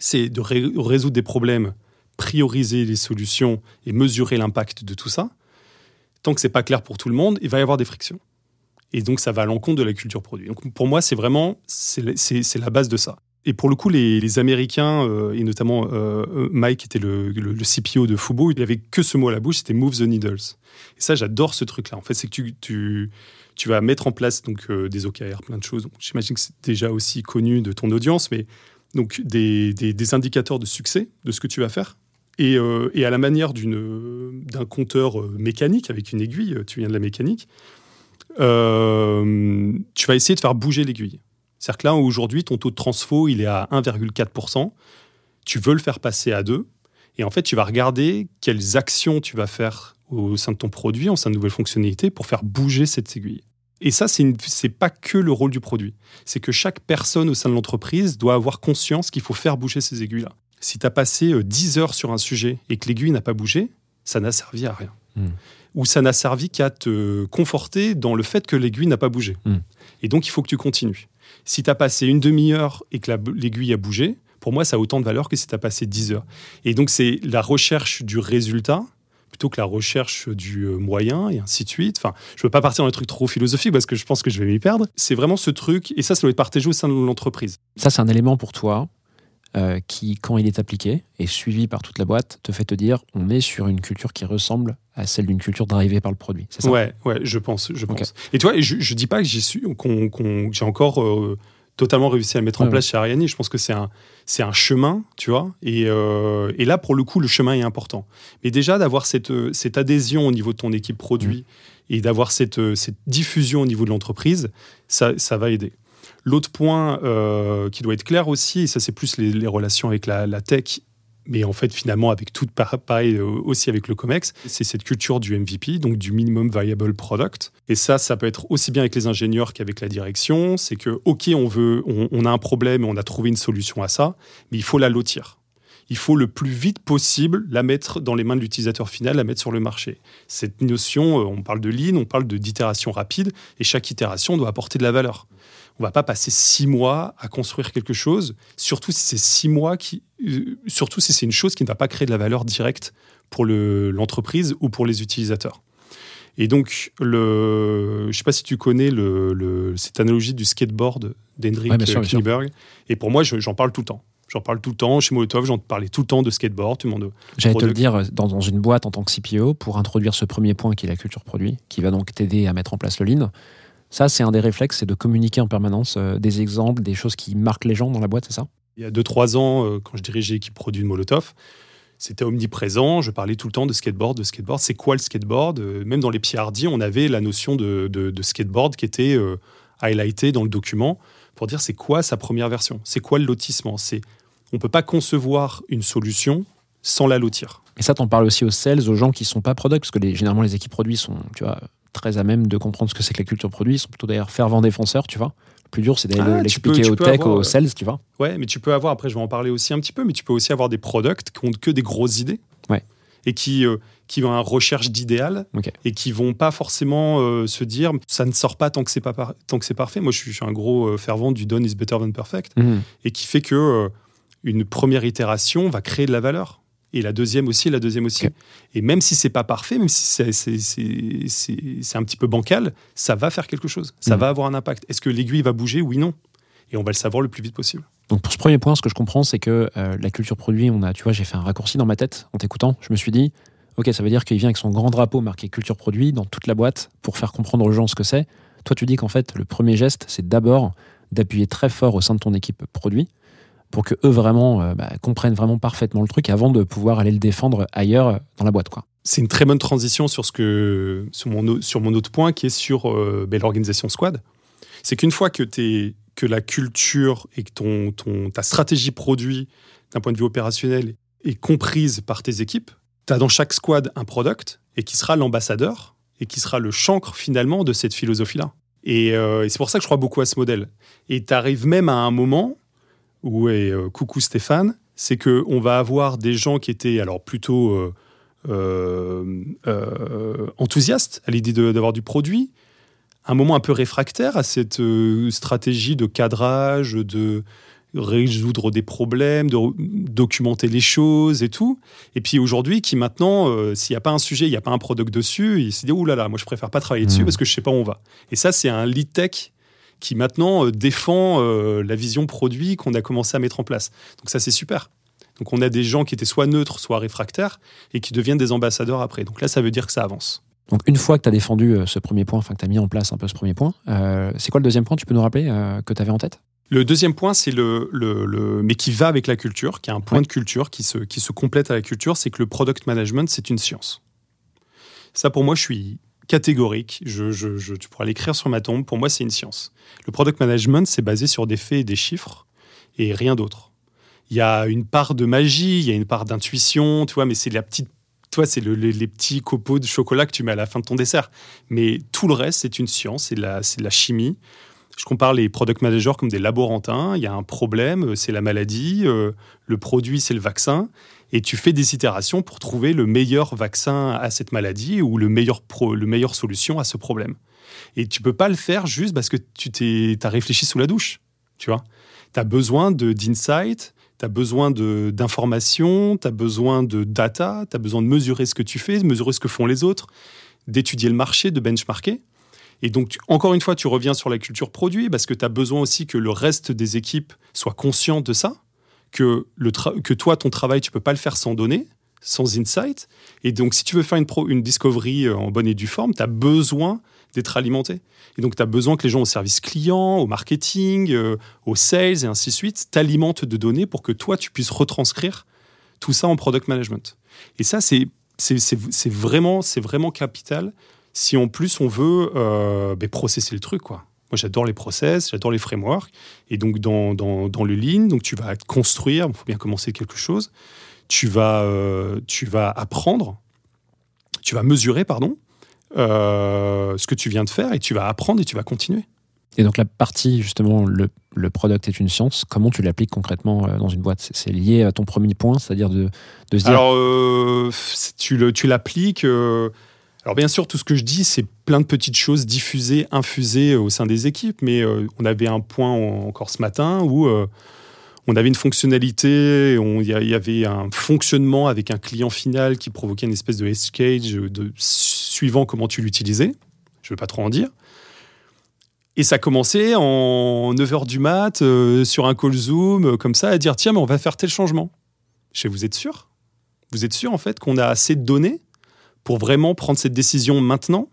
C'est de ré- résoudre des problèmes, prioriser les solutions et mesurer l'impact de tout ça. Tant que c'est pas clair pour tout le monde, il va y avoir des frictions. Et donc, ça va à l'encontre de la culture produit. Donc, pour moi, c'est vraiment c'est la- base de ça. Et pour le coup, les, Américains, euh, et notamment euh, euh, Mike, qui était le, CPO de Fubo, il avait que ce mot à la bouche, c'était Move the Needles. Et ça, j'adore ce truc-là. En fait, c'est que tu, tu, tu vas mettre en place donc, des OKR, plein de choses. J'imagine que c'est déjà aussi connu de ton audience, mais donc des, des- des indicateurs de succès de ce que tu vas faire. Et, euh, et à la manière d'un compteur euh, mécanique, avec une aiguille, euh, tu viens de la mécanique, tu vas essayer de faire bouger l'aiguille. C'est-à-dire que là, aujourd'hui, ton taux de transfo, il est à 1,4%. Tu veux le faire passer à 2. Et en fait, tu vas regarder quelles actions tu vas faire au sein de ton produit, en sein de nouvelles fonctionnalités, pour faire bouger cette aiguille. Et ça, c'est une- c'est pas que le rôle du produit. C'est que chaque personne au sein de l'entreprise doit avoir conscience qu'il faut faire bouger ces aiguilles-là. Si tu as passé euh, 10 heures sur un sujet et que l'aiguille n'a pas bougé, ça n'a servi à rien. Hmm. Ou ça n'a servi qu'à te conforter dans le fait que l'aiguille n'a pas bougé. Hmm. Et donc, il faut que tu continues. Si tu as passé une demi-heure et que la- l'aiguille a bougé, pour moi, ça a autant de valeur que si tu as passé 10 heures. Et donc, c'est la recherche du résultat plutôt que la recherche du euh, moyen et ainsi de suite. Enfin, je ne veux pas partir dans un truc trop philosophique parce que je pense que je vais m'y perdre. C'est vraiment ce truc, et ça, ça doit être partagé au sein de l'entreprise. Ça, c'est un élément pour toi euh, qui, quand il est appliqué et suivi par toute la boîte, te fait te dire on est sur une culture qui ressemble à celle d'une culture drivée par le produit. C'est ça Ouais, ouais, je pense, je pense. Et tu vois, et je, je dis pas que j'ai su, qu'on, qu'on- j'ai encore euh, totalement réussi à mettre en Ouais, place chez Ariani. Je pense que c'est un, c'est un chemin, tu vois. Et, euh, et là, pour le coup, le chemin est important. Mais déjà d'avoir cette, cette adhésion au niveau de ton équipe produit et d'avoir cette, cette diffusion au niveau de l'entreprise, ça, ça va aider. L'autre point euh, qui doit être clair aussi, et ça c'est plus les, relations avec la, tech, mais en fait finalement avec tout par- pareil euh, aussi avec le COMEX, c'est cette culture du MVP, donc du minimum viable product. Et ça, ça peut être aussi bien avec les ingénieurs qu'avec la direction. C'est que ok, on veut, on, a un problème on a trouvé une solution à ça, mais il faut la lotir. Il faut le plus vite possible la mettre dans les mains de l'utilisateur final, la mettre sur le marché. Cette notion, euh, on parle de lean, on parle d'itération rapide, et chaque itération doit apporter de la valeur. On va pas passer six mois à construire quelque chose, surtout si c'est six mois qui, euh, surtout si c'est une chose qui ne va pas créer de la valeur directe pour le- l'entreprise ou pour les utilisateurs. Et donc, le, je sais pas si tu connais le, le- cette analogie du skateboard d'Hendrik Ouais. Et pour moi, je- j'en parle tout le temps. J'en parle tout le temps. Chez Molotov, j'en parlais tout le temps de skateboard. J'allais te le dire, dans, dans une boîte en tant que CPO, pour introduire ce premier point qui est la culture produit, qui va donc t'aider à mettre en place le lean. Ça, c'est un des réflexes, c'est de communiquer en permanence euh, des exemples, des choses qui marquent les gens dans la boîte, c'est ça? Il y a 2-3 ans, euh, quand je dirigeais l'équipe produit de Molotov, c'était omniprésent. Je parlais tout le temps de skateboard, de skateboard. C'est quoi le skateboard? Euh, Même dans les PRD, on avait la notion de, de- de skateboard qui était euh, highlightée dans le document pour dire c'est quoi sa première version? C'est quoi le lotissement? C'est On ne peut pas concevoir une solution sans la lotir. Et ça, t'en parles aussi aux sales, aux gens qui sont pas product, parce que les, généralement les équipes produits sont, tu vois, très à même de comprendre ce que c'est que la culture produit. Ils sont plutôt d'ailleurs fervents défenseurs, tu vois. Le plus dur, c'est d'aller Ah, l'expliquer aux tech, avoir, aux euh, sales, tu vois. Ouais, mais tu peux avoir, après je vais en parler aussi un petit peu, mais tu peux aussi avoir des products qui ont que des grosses idées. Ouais. Et qui, euh, qui vont à recherche d'idéal Ok. et qui vont pas forcément euh, se dire ça ne sort pas tant que c'est pas par- tant que c'est parfait. Moi, je suis, je suis un gros euh, fervent du done is better than perfect Mhm. et qui fait que une première itération va créer de la valeur. Et la deuxième aussi, la deuxième aussi. Et même si c'est pas parfait, même si c'est- c'est- c'est c'est- c'est un petit peu bancal, ça va faire quelque chose. Ça Mhm. va avoir un impact. Est-ce que l'aiguille va bouger? Oui, non. Et on va le savoir le plus vite possible. Donc pour ce premier point, ce que je comprends, c'est que euh, la culture produit, on a, tu vois, j'ai fait un raccourci dans ma tête en t'écoutant. Je me suis dit, ok, ça veut dire qu'il vient avec son grand drapeau marqué culture produit dans toute la boîte pour faire comprendre aux gens ce que c'est. Toi, tu dis qu'en fait, le premier geste, c'est d'abord d'appuyer très fort au sein de ton équipe produit pour que eux vraiment euh, bah, comprennent vraiment parfaitement le truc avant de pouvoir aller le défendre ailleurs euh, dans la boîte. C'est une très bonne transition sur, ce que, sur, mon, sur mon autre point qui est sur euh, ben, l'organisation squad. C'est qu'une fois que, t'es- que la culture et que ton, ta stratégie produit d'un point de vue opérationnel est comprise par tes équipes, tu as dans chaque squad un product et qui sera l'ambassadeur et qui sera le chancre finalement de cette philosophie-là. Et, et c'est pour ça que je crois beaucoup à ce modèle. Et tu arrives même à un moment où, et euh, coucou Stéphane, c'est qu'on va avoir des gens qui étaient alors plutôt euh, euh, enthousiastes à l'idée d'avoir du produit, un moment un peu réfractaire à cette stratégie de cadrage, de résoudre des problèmes, de documenter les choses et tout. Et puis aujourd'hui, qui maintenant, euh, s'il n'y a pas un sujet, il n'y a pas un product dessus, il s'est dit, ouh là là, moi je préfère pas travailler dessus Mhm. parce que je sais pas où on va. Et ça, c'est un lead tech qui maintenant euh, défend euh, la vision produit qu'on a commencé à mettre en place. Donc ça, c'est super. Donc on a des gens qui étaient soit neutres, soit réfractaires, et qui deviennent des ambassadeurs après. Donc là, ça veut dire que ça avance. Donc une fois que tu as défendu euh, ce premier point, enfin que tu as mis en place un peu ce premier point, euh, c'est quoi le deuxième point Tu peux nous rappeler euh, que tu avais en tête? Le deuxième point, c'est le, le, le- mais qui va avec la culture, qui est un point Ouais. de culture qui se, qui se complète à la culture, c'est que le product management, c'est une science. Ça, pour moi, je suis catégorique. Je, je- tu pourras l'écrire sur ma tombe. Pour moi, c'est une science. Le product management, c'est basé sur des faits et des chiffres et rien d'autre. Il y a une part de magie, il y a une part d'intuition, tu vois, mais c'est la petite. Toi, c'est le- les, petits copeaux de chocolat que tu mets à la fin de ton dessert. Mais tout le reste, c'est une science, c'est de la, la chimie. Je compare les product managers comme des laborantins. Il y a un problème, euh, c'est la maladie. euh, le produit, c'est le vaccin. Et tu fais des itérations pour trouver le meilleur vaccin à cette maladie ou le meilleur, le meilleur solution à ce problème. Et tu peux pas le faire juste parce que tu t'es, as réfléchi sous la douche. Tu vois as besoin de, d'insight, tu as besoin d'informations, tu as besoin de data, tu as besoin de mesurer ce que tu fais, de mesurer ce que font les autres, d'étudier le marché, de benchmarker. Et donc, encore une fois, tu reviens sur la culture produit parce que tu as besoin aussi que le reste des équipes soient conscients de ça, que, toi, ton travail, tu peux pas le faire sans données, sans insight. Et donc, si tu veux faire une, pro- une discovery euh, en bonne et due forme, tu as besoin d'être alimenté. Et donc, tu as besoin que les gens au service client, au marketing, euh, au sales et ainsi de suite t'alimentent de données pour que toi, tu puisses retranscrire tout ça en product management. Et ça, c'est vraiment, vraiment capital si en plus on veut euh, ben, processer le truc. Quoi. Moi, j'adore les process, j'adore les frameworks. Et donc, dans, dans, dans le lean, donc tu vas construire, il faut bien commencer quelque chose. Tu vas, euh, tu vas apprendre, tu vas mesurer, pardon, euh, ce que tu viens de faire et tu vas apprendre et tu vas continuer. Et donc la partie, justement, le, le product est une science, comment tu l'appliques concrètement euh, dans une boîte? C'est- lié à ton premier point, c'est-à-dire de, de se dire... Alors, euh, tu l'appliques. Alors, bien sûr, tout ce que je dis, c'est plein de petites choses diffusées, infusées au sein des équipes. Mais euh, on avait un point en- encore ce matin où euh, on avait une fonctionnalité, on- il y, avait un fonctionnement avec un client final qui provoquait une espèce de edge cage de, suivant comment tu l'utilisais. Je ne veux pas trop en dire. Et ça commençait en 9h du mat, euh, sur un call Zoom, euh, comme ça, à dire tiens, mais on va faire tel changement. Je fais, vous êtes sûr? Vous êtes sûr, en fait, qu'on a assez de données? Pour vraiment prendre cette décision maintenant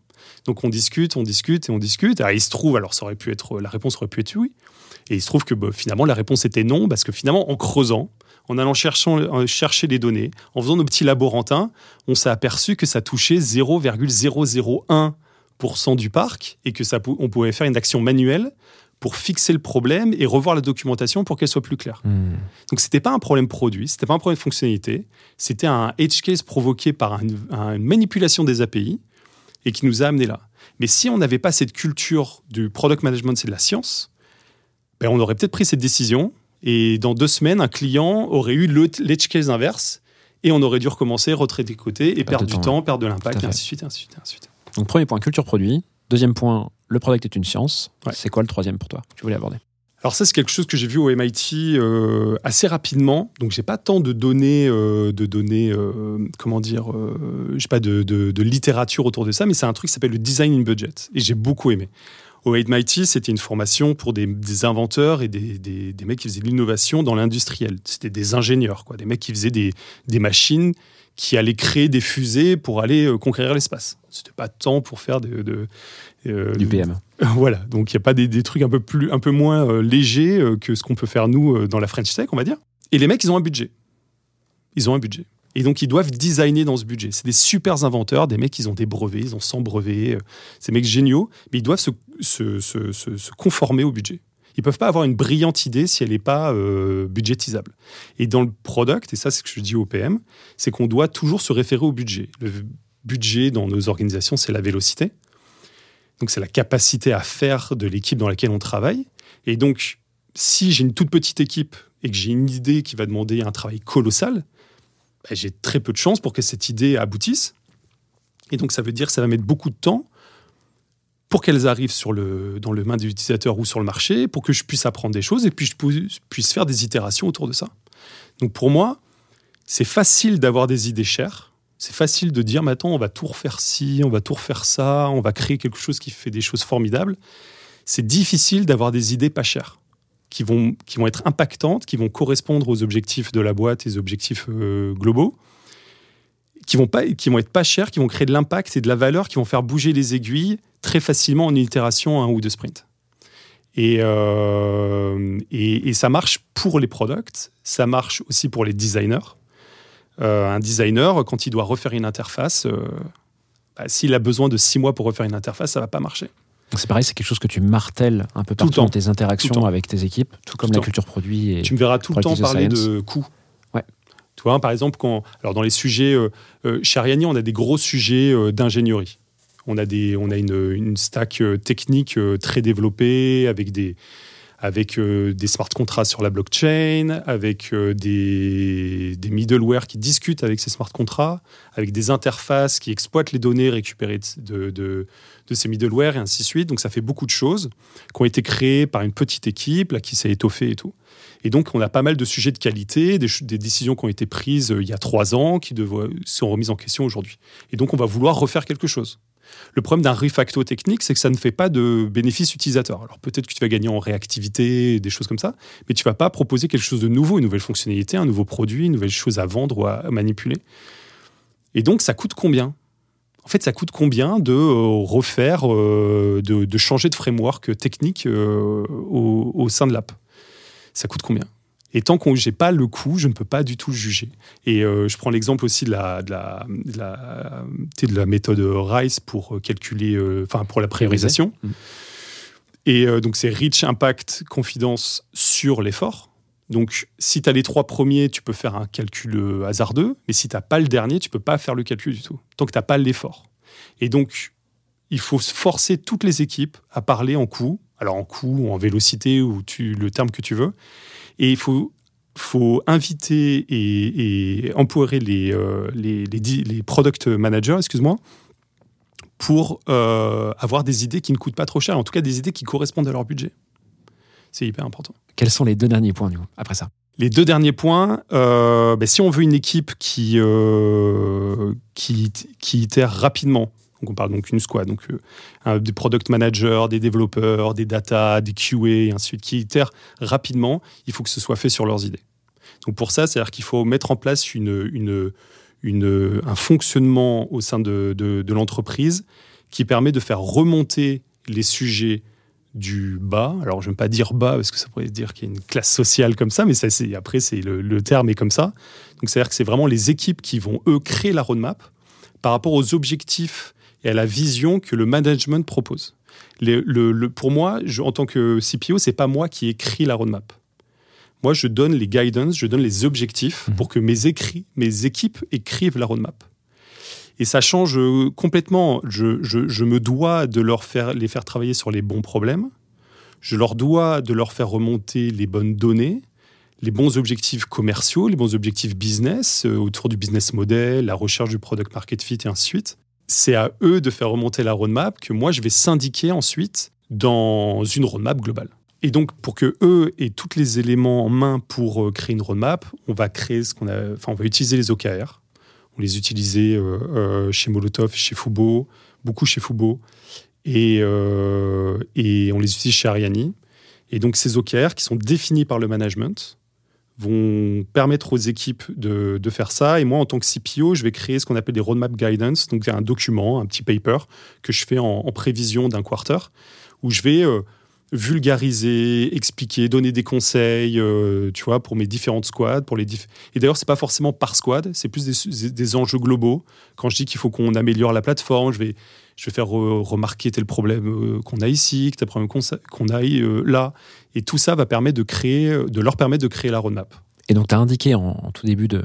Donc, on discute, on discute et on discute. Alors, il se trouve, alors, ça aurait pu être, la réponse aurait pu être oui. Et il se trouve que bah, finalement, la réponse était non, parce que finalement, en creusant, en allant euh, chercher les données, en faisant nos petits laborantins, on s'est aperçu que ça touchait 0,001% du parc et que ça, on pouvait faire une action manuelle pour fixer le problème et revoir la documentation pour qu'elle soit plus claire. Hmm. Donc c'était pas un problème produit, c'était pas un problème de fonctionnalité, c'était un edge case provoqué par un- un- une manipulation des API et qui nous a amené là. Mais si on n'avait pas cette culture du product management, c'est de la science, ben on aurait peut-être pris cette décision et dans deux semaines, un client aurait eu le- l'edge case inverse et on aurait dû recommencer, retraiter de côté et perdre du temps, temps, perdre de l'impact, et ainsi de suite, et ainsi de suite, et ainsi de suite. Donc premier point, culture produit. Deuxième point, le product est une science. Ouais. C'est quoi le troisième pour toi Tu voulais aborder? Alors ça, c'est quelque chose que j'ai vu au MIT euh, assez rapidement. Donc j'ai pas tant de données, euh, de données, euh, comment dire, j'ai pas de, de- de littérature autour de ça, mais c'est un truc qui s'appelle le design in budget et j'ai beaucoup aimé. Au MIT, c'était une formation pour des, des inventeurs et des, des- des mecs qui faisaient de l'innovation dans l'industriel. C'était des ingénieurs, quoi, des mecs qui faisaient des, machines qui allaient créer des fusées pour aller conquérir l'espace. C'était pas tant pour faire de- euh, Du PM. <laughs> voilà, donc il n'y a pas des, des trucs un peu, plus, un peu moins euh, légers euh, que ce qu'on peut faire nous dans la French Tech, on va dire. Et les mecs, ils ont un budget. Ils ont un budget. Et donc, ils doivent designer dans ce budget. C'est des super inventeurs, des mecs, ils ont des brevets, ils ont 100 brevets. des mecs géniaux, mais ils doivent se, se- se- se- se conformer au budget. Ils peuvent pas avoir une brillante idée si elle n'est pas budgétisable. Et dans le product, et ça c'est ce que je dis au PM, c'est qu'on doit toujours se référer au budget. Le budget dans nos organisations, c'est la vélocité. Donc c'est la capacité à faire de l'équipe dans laquelle on travaille. Et donc, si j'ai une toute petite équipe et que j'ai une idée qui va demander un travail colossal, bah, j'ai très peu de chances pour que cette idée aboutisse. Et donc ça veut dire que ça va mettre beaucoup de temps pour qu'elles arrivent sur le, dans le main de l'utilisateur ou sur le marché, pour que je puisse apprendre des choses et puis je pu- puisse faire des itérations autour de ça. Donc pour moi, c'est facile d'avoir des idées chères. C'est facile de dire, maintenant, on va tout refaire ci, on va tout refaire ça, on va créer quelque chose qui fait des choses formidables. C'est difficile d'avoir des idées pas chères, qui vont, qui vont être impactantes, qui vont correspondre aux objectifs de la boîte et aux objectifs euh, globaux, qui vont, pas, qui vont être pas chères, qui vont créer de l'impact et de la valeur, qui vont faire bouger les aiguilles très facilement en une itération, un ou deux sprints. Et, euh, et, et ça marche pour les products, ça marche aussi pour les designers. Euh, un designer, quand il doit refaire une interface, euh, bah, s'il a besoin de six mois pour refaire une interface, ça va pas marcher. C'est pareil, c'est quelque chose que tu martèles un peu Tout le partout temps. dans tes interactions avec tes équipes, tout comme Tout la temps. culture produit. Et... Tu me verras tout le temps parler Science. de coûts. Ouais. Tu vois, par exemple, quand, alors dans les sujets, euh, euh, chez Ariani, on a des gros sujets euh, d'ingénierie. On a, des, on a une, une stack technique très développée avec des, avec euh, des smart contracts sur la blockchain, avec euh, des, des middleware qui discutent avec ces smart contracts, avec des interfaces qui exploitent les données récupérées de, ces middleware et ainsi de suite. Donc ça fait beaucoup de choses qui ont été créées par une petite équipe là, qui s'est étoffée et tout. Et donc, on a pas mal de sujets de qualité, des, décisions qui ont été prises euh, il y a trois ans, qui sont remises en question aujourd'hui. Et donc, on va vouloir refaire quelque chose. Le problème d'un refacto technique, c'est que ça ne fait pas de bénéfice utilisateur. Alors peut-être que tu vas gagner en réactivité, des choses comme ça, mais tu vas pas proposer quelque chose de nouveau, une nouvelle fonctionnalité, un nouveau produit, une nouvelle chose à vendre ou à manipuler. Et donc, ça coûte combien? En fait, ça coûte combien de euh, refaire, euh, de, changer de framework technique euh, au sein de l'app? Ça coûte combien? Et tant qu'on j'ai pas le coût, je ne peux pas du tout juger. Et euh, je prends l'exemple aussi de la, de la, de la, de méthode RICE pour calculer, euh, enfin pour la priorisation. Mhm. Et euh, donc c'est Reach, Impact, Confidence sur l'effort. Donc si tu as les trois premiers, tu peux faire un calcul euh, hasardeux, mais si tu n'as pas le dernier, tu peux pas faire le calcul du tout, tant que tu n'as pas l'effort. Et donc il faut forcer toutes les équipes à parler en coût, alors en coût ou en vélocité ou tu, le terme que tu veux. Et il faut, faut inviter et, et empowerer les, euh, les, les, di- les product managers, excuse-moi, pour euh, avoir des idées qui ne coûtent pas trop cher, en tout cas des idées qui correspondent à leur budget. C'est hyper important. Quels sont les deux derniers points, du coup, après ça? Les deux derniers points, euh, ben, si on veut une équipe qui, qui, qui itère rapidement, donc on parle donc une squad, donc euh, des product managers, des développeurs, des data, des QA, et ainsi de suite, qui itèrent rapidement, il faut que ce soit fait sur leurs idées. Donc pour ça, c'est-à-dire qu'il faut mettre en place un fonctionnement au sein de, l'entreprise qui permet de faire remonter les sujets du bas. Alors, je ne veux pas dire bas parce que ça pourrait dire qu'il y a une classe sociale comme ça, mais ça, après, c'est le, le terme est comme ça. Donc, c'est-à-dire que c'est vraiment les équipes qui vont, eux, créer la roadmap par rapport aux objectifs et à la vision que le management propose. Les- le- le- pour moi, je- en tant que CPO, c'est pas moi qui écris la roadmap. Moi, je donne les guidance, je donne les objectifs Mhm. pour que mes, écrits, mes équipes écrivent la roadmap. Et ça change euh, complètement. Je, je- je me dois de leur faire, les faire travailler sur les bons problèmes. Je leur dois de leur faire remonter les bonnes données, les bons objectifs commerciaux, les bons objectifs business, euh, autour du business model, la recherche du product market fit et ainsi de suite. C'est à eux de faire remonter la roadmap que moi, je vais syndiquer ensuite dans une roadmap globale. Et donc, pour que eux aient tous les éléments en main pour euh, créer une roadmap, on va créer ce qu'on utiliser les OKR. On les utilisait euh, euh, chez Molotov, chez Fubo, beaucoup chez Fubo, et, et on les utilise chez Ariani. Et donc, ces OKR qui sont définis par le management vont permettre aux équipes de, de faire ça. Et moi, en tant que CPO, je vais créer ce qu'on appelle des roadmap guidance, donc un document, un petit paper que je fais en, prévision d'un quarter, où je vais euh, vulgariser, expliquer, donner des conseils, euh, tu vois, pour mes différentes squads, pour les et d'ailleurs c'est pas forcément par squad, c'est plus des, enjeux globaux. Quand je dis qu'il faut qu'on améliore la plateforme, je vais je vais faire re- remarquer tel problème euh, qu'on a ici, tel problème qu'on qu'on a là, et tout ça va permettre de créer, de leur permettre de créer la roadmap. Et donc, tu as indiqué en, en tout début de,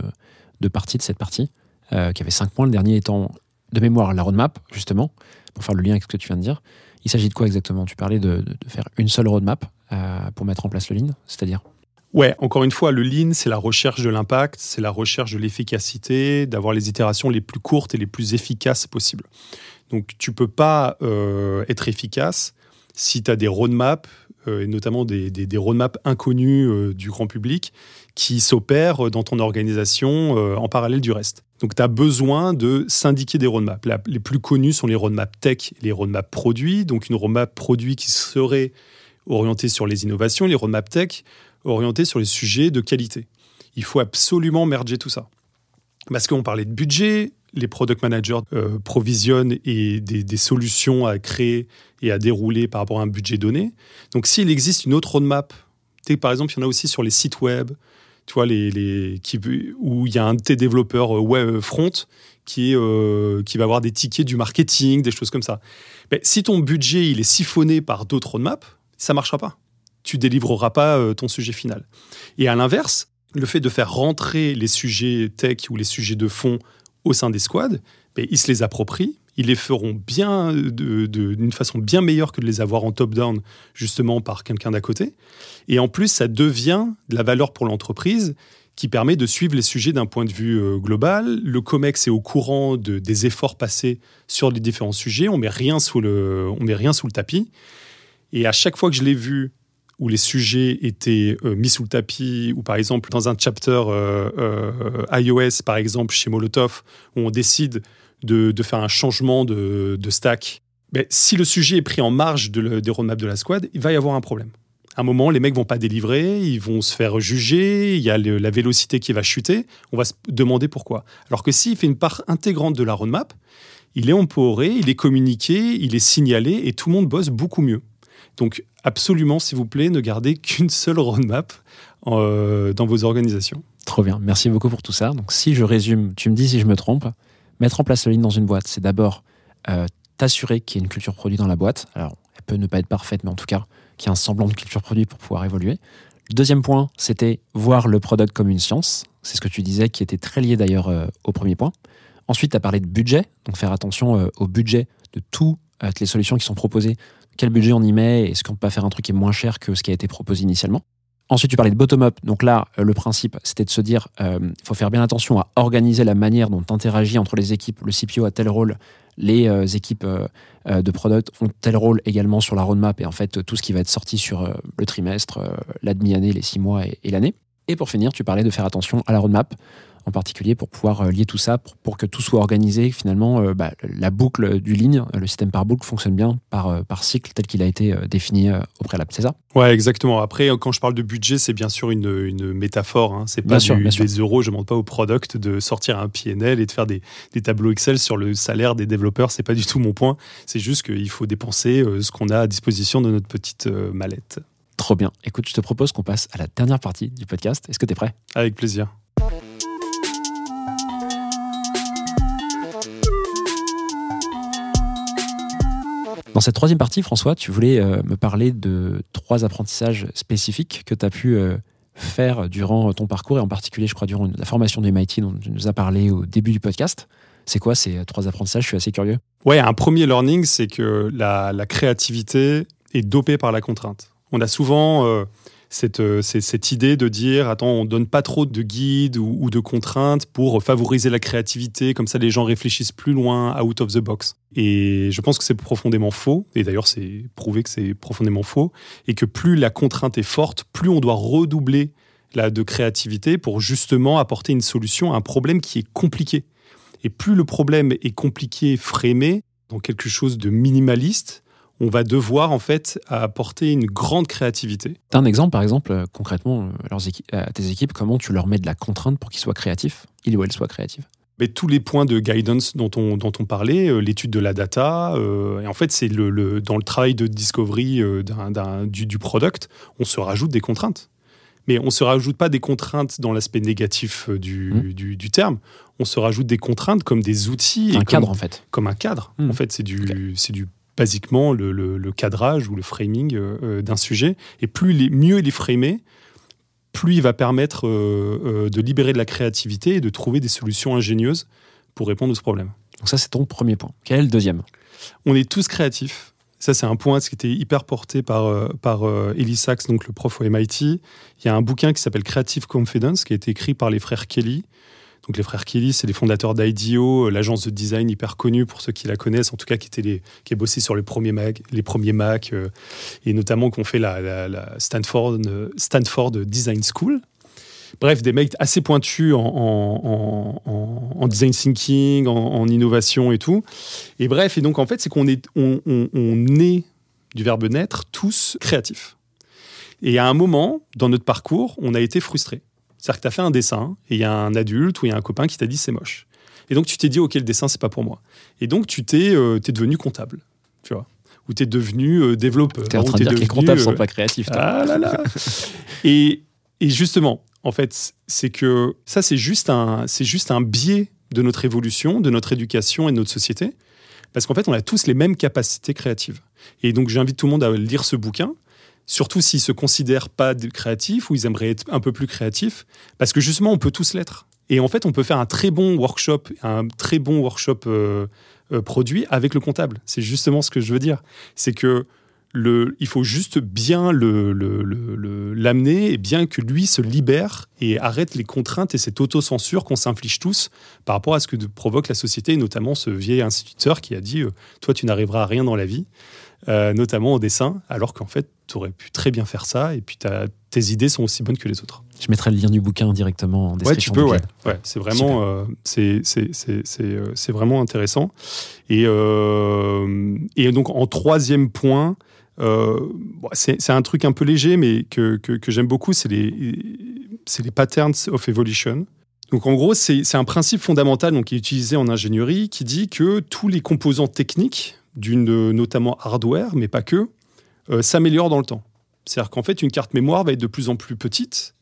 de partie, de cette partie, euh, qu'il y avait cinq points, le dernier étant de mémoire la roadmap, justement, pour faire le lien avec ce que tu viens de dire. Il s'agit de quoi exactement? Tu parlais de, de- de faire une seule roadmap euh, pour mettre en place le lean, c'est-à-dire? Ouais, encore une fois, le lean, c'est la recherche de l'impact, c'est la recherche de l'efficacité, d'avoir les itérations les plus courtes et les plus efficaces possibles. Donc, tu peux pas euh, être efficace si tu as des roadmaps, et notamment des, des, roadmaps inconnus euh, du grand public, qui s'opèrent dans ton organisation euh, en parallèle du reste. Donc, tu as besoin de syndiquer des roadmaps. Les plus connus sont les roadmaps tech et les roadmaps produits. Donc, une roadmap produit qui serait orientée sur les innovations, les roadmaps tech orientés sur les sujets de qualité. Il faut absolument merger tout ça. Parce qu'on parlait de budget, les product managers euh, provisionnent et des, solutions à créer et à dérouler par rapport à un budget donné. Donc s'il existe une autre roadmap, par exemple, il y en a aussi sur les sites web, tu vois, les, qui, où il y a un de tes développeurs euh, web front qui, est, euh, qui va avoir des tickets du marketing, des choses comme ça. Mais si ton budget il est siphonné par d'autres roadmaps, ça marchera pas. Tu délivreras pas euh, ton sujet final. Et à l'inverse, le fait de faire rentrer les sujets tech ou les sujets de fond au sein des squads, ils se les approprient, ils les feront bien d'une façon bien meilleure que de les avoir en top-down, justement par quelqu'un d'à côté. Et en plus, ça devient de la valeur pour l'entreprise qui permet de suivre les sujets d'un point de vue euh, global. Le COMEX est au courant de- des efforts passés sur les différents sujets. On met on met rien sous le tapis. Et à chaque fois que je l'ai vu où les sujets étaient euh, mis sous le tapis, ou par exemple dans un chapter euh, euh, iOS, par exemple chez Molotov, où on décide de, faire un changement de, stack, ben, si le sujet est pris en marge de des roadmaps de la squad, il va y avoir un problème. À un moment, les mecs vont pas délivrer, ils vont se faire juger, il y a la vélocité qui va chuter, on va se demander pourquoi. Alors que s'il fait une part intégrante de la roadmap, il est empouré, il est communiqué, il est signalé et tout le monde bosse beaucoup mieux. Donc absolument, s'il vous plaît, ne gardez qu'une seule roadmap euh, dans vos organisations. Trop bien, merci beaucoup pour tout ça. Donc si je résume, tu me dis si je me trompe, mettre en place le ligne dans une boîte, c'est d'abord euh, t'assurer qu'il y ait une culture produit dans la boîte. Alors, elle peut ne pas être parfaite, mais en tout cas, qu'il y ait un semblant de culture produit pour pouvoir évoluer. Le deuxième point, c'était voir le product comme une science. C'est ce que tu disais, qui était très lié d'ailleurs euh, au premier point. Ensuite, tu as parlé de budget, donc faire attention au budget de toutes les solutions qui sont proposées. Quel budget on y met Est-ce qu'on peut pas faire un truc qui est moins cher que ce qui a été proposé initialement Ensuite, tu parlais de bottom-up. Donc là, euh, le principe, c'était de se dire, il faut faire bien attention à organiser la manière dont tu interagis entre les équipes. Le CPO a tel rôle, les euh, équipes euh, euh, de product ont tel rôle également sur la roadmap et en fait, tout ce qui va être sorti sur euh, le trimestre, euh, la demi-année, les six mois et l'année. Et pour finir, tu parlais de faire attention à la roadmap, en particulier pour pouvoir euh, lier tout ça, pour, pour que tout soit organisé. Finalement, euh, bah, la boucle du ligne, le système par boucle fonctionne bien par, euh, par cycle tel qu'il a été euh, défini euh, au préalable. C'est ça? Ouais, exactement. Après, euh, quand je parle de budget, c'est bien sûr une, une métaphore. Hein. C'est pas Bien sûr, du- sûr. des euros. Je ne demande pas au product de sortir un PNL et de faire des, des tableaux Excel sur le salaire des développeurs. C'est pas du tout mon point. C'est juste qu'il faut dépenser euh, ce qu'on a à disposition de notre petite euh, mallette. Trop bien. Écoute, je te propose qu'on passe à la dernière partie du podcast. Est-ce que tu es prêt? Avec plaisir. Dans cette troisième partie, François, tu voulais euh, me parler de trois apprentissages spécifiques que tu as pu euh, faire durant ton parcours et en particulier, je crois, durant la formation de MIT dont tu nous as parlé au début du podcast. C'est quoi ces trois apprentissages? Je suis assez curieux. Ouais, un premier learning, c'est que la, la créativité est dopée par la contrainte. On a souvent euh, cette, euh, cette idée de dire attends, on donne pas trop de guides ou, ou de contraintes pour favoriser la créativité, comme ça les gens réfléchissent plus loin, out of the box. Et je pense que c'est profondément faux, et d'ailleurs c'est prouvé que c'est profondément faux, et que plus la contrainte est forte, plus on doit redoubler la, de créativité pour justement apporter une solution à un problème qui est compliqué. Et plus le problème est compliqué, frémé, dans quelque chose de minimaliste, on va devoir en fait apporter une grande créativité. Tu as un exemple, par exemple, euh, concrètement, euh, à, leurs équi- à tes équipes, comment tu leur mets de la contrainte pour qu'ils soient créatifs, ils ou elles soient créatifs Mais tous les points de guidance dont on, dont on parlait, euh, l'étude de la data, euh, et en fait, c'est le, le- dans le travail de discovery euh, du, du product, on se rajoute des contraintes. Mais on ne se rajoute pas des contraintes dans l'aspect négatif euh, du, du- du terme. On se rajoute des contraintes comme des outils. et Un comme- cadre, en fait. comme un cadre. Hmm. En fait, c'est du, c'est du basiquement le, le- le cadrage ou le framing euh, euh, d'un sujet. Et plus il est, mieux il est framé, plus il va permettre euh, de libérer de la créativité et de trouver des solutions ingénieuses pour répondre à ce problème. Donc ça, c'est ton premier point. Quel est le deuxième? On est tous créatifs. Ça, c'est un point qui était hyper porté par, par Ellie Sachs, donc le prof au MIT. Il y a un bouquin qui s'appelle Creative Confidence, qui a été écrit par les frères Kelly. Donc les frères Kelly, c'est les fondateurs d'IDEO, euh, l'agence de design hyper connue pour ceux qui la connaissent, en tout cas qui, était les, qui a bossé sur les premiers Mac, les premiers Mac euh, et notamment qui ont fait la, Stanford, euh, Stanford Design School. Bref, des mecs assez pointus en, design thinking, en, en innovation et tout. Et bref, et donc en fait, c'est qu'on est, on, on, on est du verbe naître tous créatifs. Et à un moment, dans notre parcours, on a été frustrés. C'est-à-dire que tu as fait un dessin et il y a un adulte ou il y a un copain qui t'a dit c'est moche. Et donc tu t'es dit ok le dessin c'est pas pour moi. Et donc tu t'es euh, t'es devenu comptable, tu vois, ou t'es devenu euh, développeur. Tu es en train de t'es dire que les devenu, comptables euh, sont pas créatifs. ah là là. <laughs> et, et justement, en fait, c'est que ça, c'est juste un, c'est juste un biais de notre évolution, de notre éducation et de notre société, parce qu'en fait, on a tous les mêmes capacités créatives. Et donc, j'invite tout le monde à lire ce bouquin, surtout s'ils se considèrent pas créatifs ou ils aimeraient être un peu plus créatifs, parce que justement, on peut tous l'être. Et en fait, on peut faire un très bon workshop, un très bon workshop euh, euh, produit avec le comptable. C'est justement ce que je veux dire. C'est que il faut juste bien le- le- l'amener et bien que lui se libère et arrête les contraintes et cette autocensure qu'on s'inflige tous par rapport à ce que provoque la société, notamment ce vieil instituteur qui a dit euh, Toi, tu n'arriveras à rien dans la vie, euh, notamment au dessin, alors qu'en fait, tu aurais pu très bien faire ça et puis tes idées sont aussi bonnes que les autres. Je mettrai le lien du bouquin directement en Ouais, tu description. peux, ouais. ouais c'est vraiment, euh, c'est, c'est, c'est, c'est, euh, vraiment intéressant. Et, euh, et donc, en troisième point, bon, c'est, un truc un peu léger, mais que, que, que j'aime beaucoup, c'est les, les patterns of evolution. Donc, en gros, c'est, c'est un principe fondamental donc, qui est utilisé en ingénierie qui dit que tous les composants techniques, d'une, notamment hardware, mais pas que, euh, s'améliorent dans le temps. C'est-à-dire qu'en fait, une carte mémoire va être de plus en plus petite,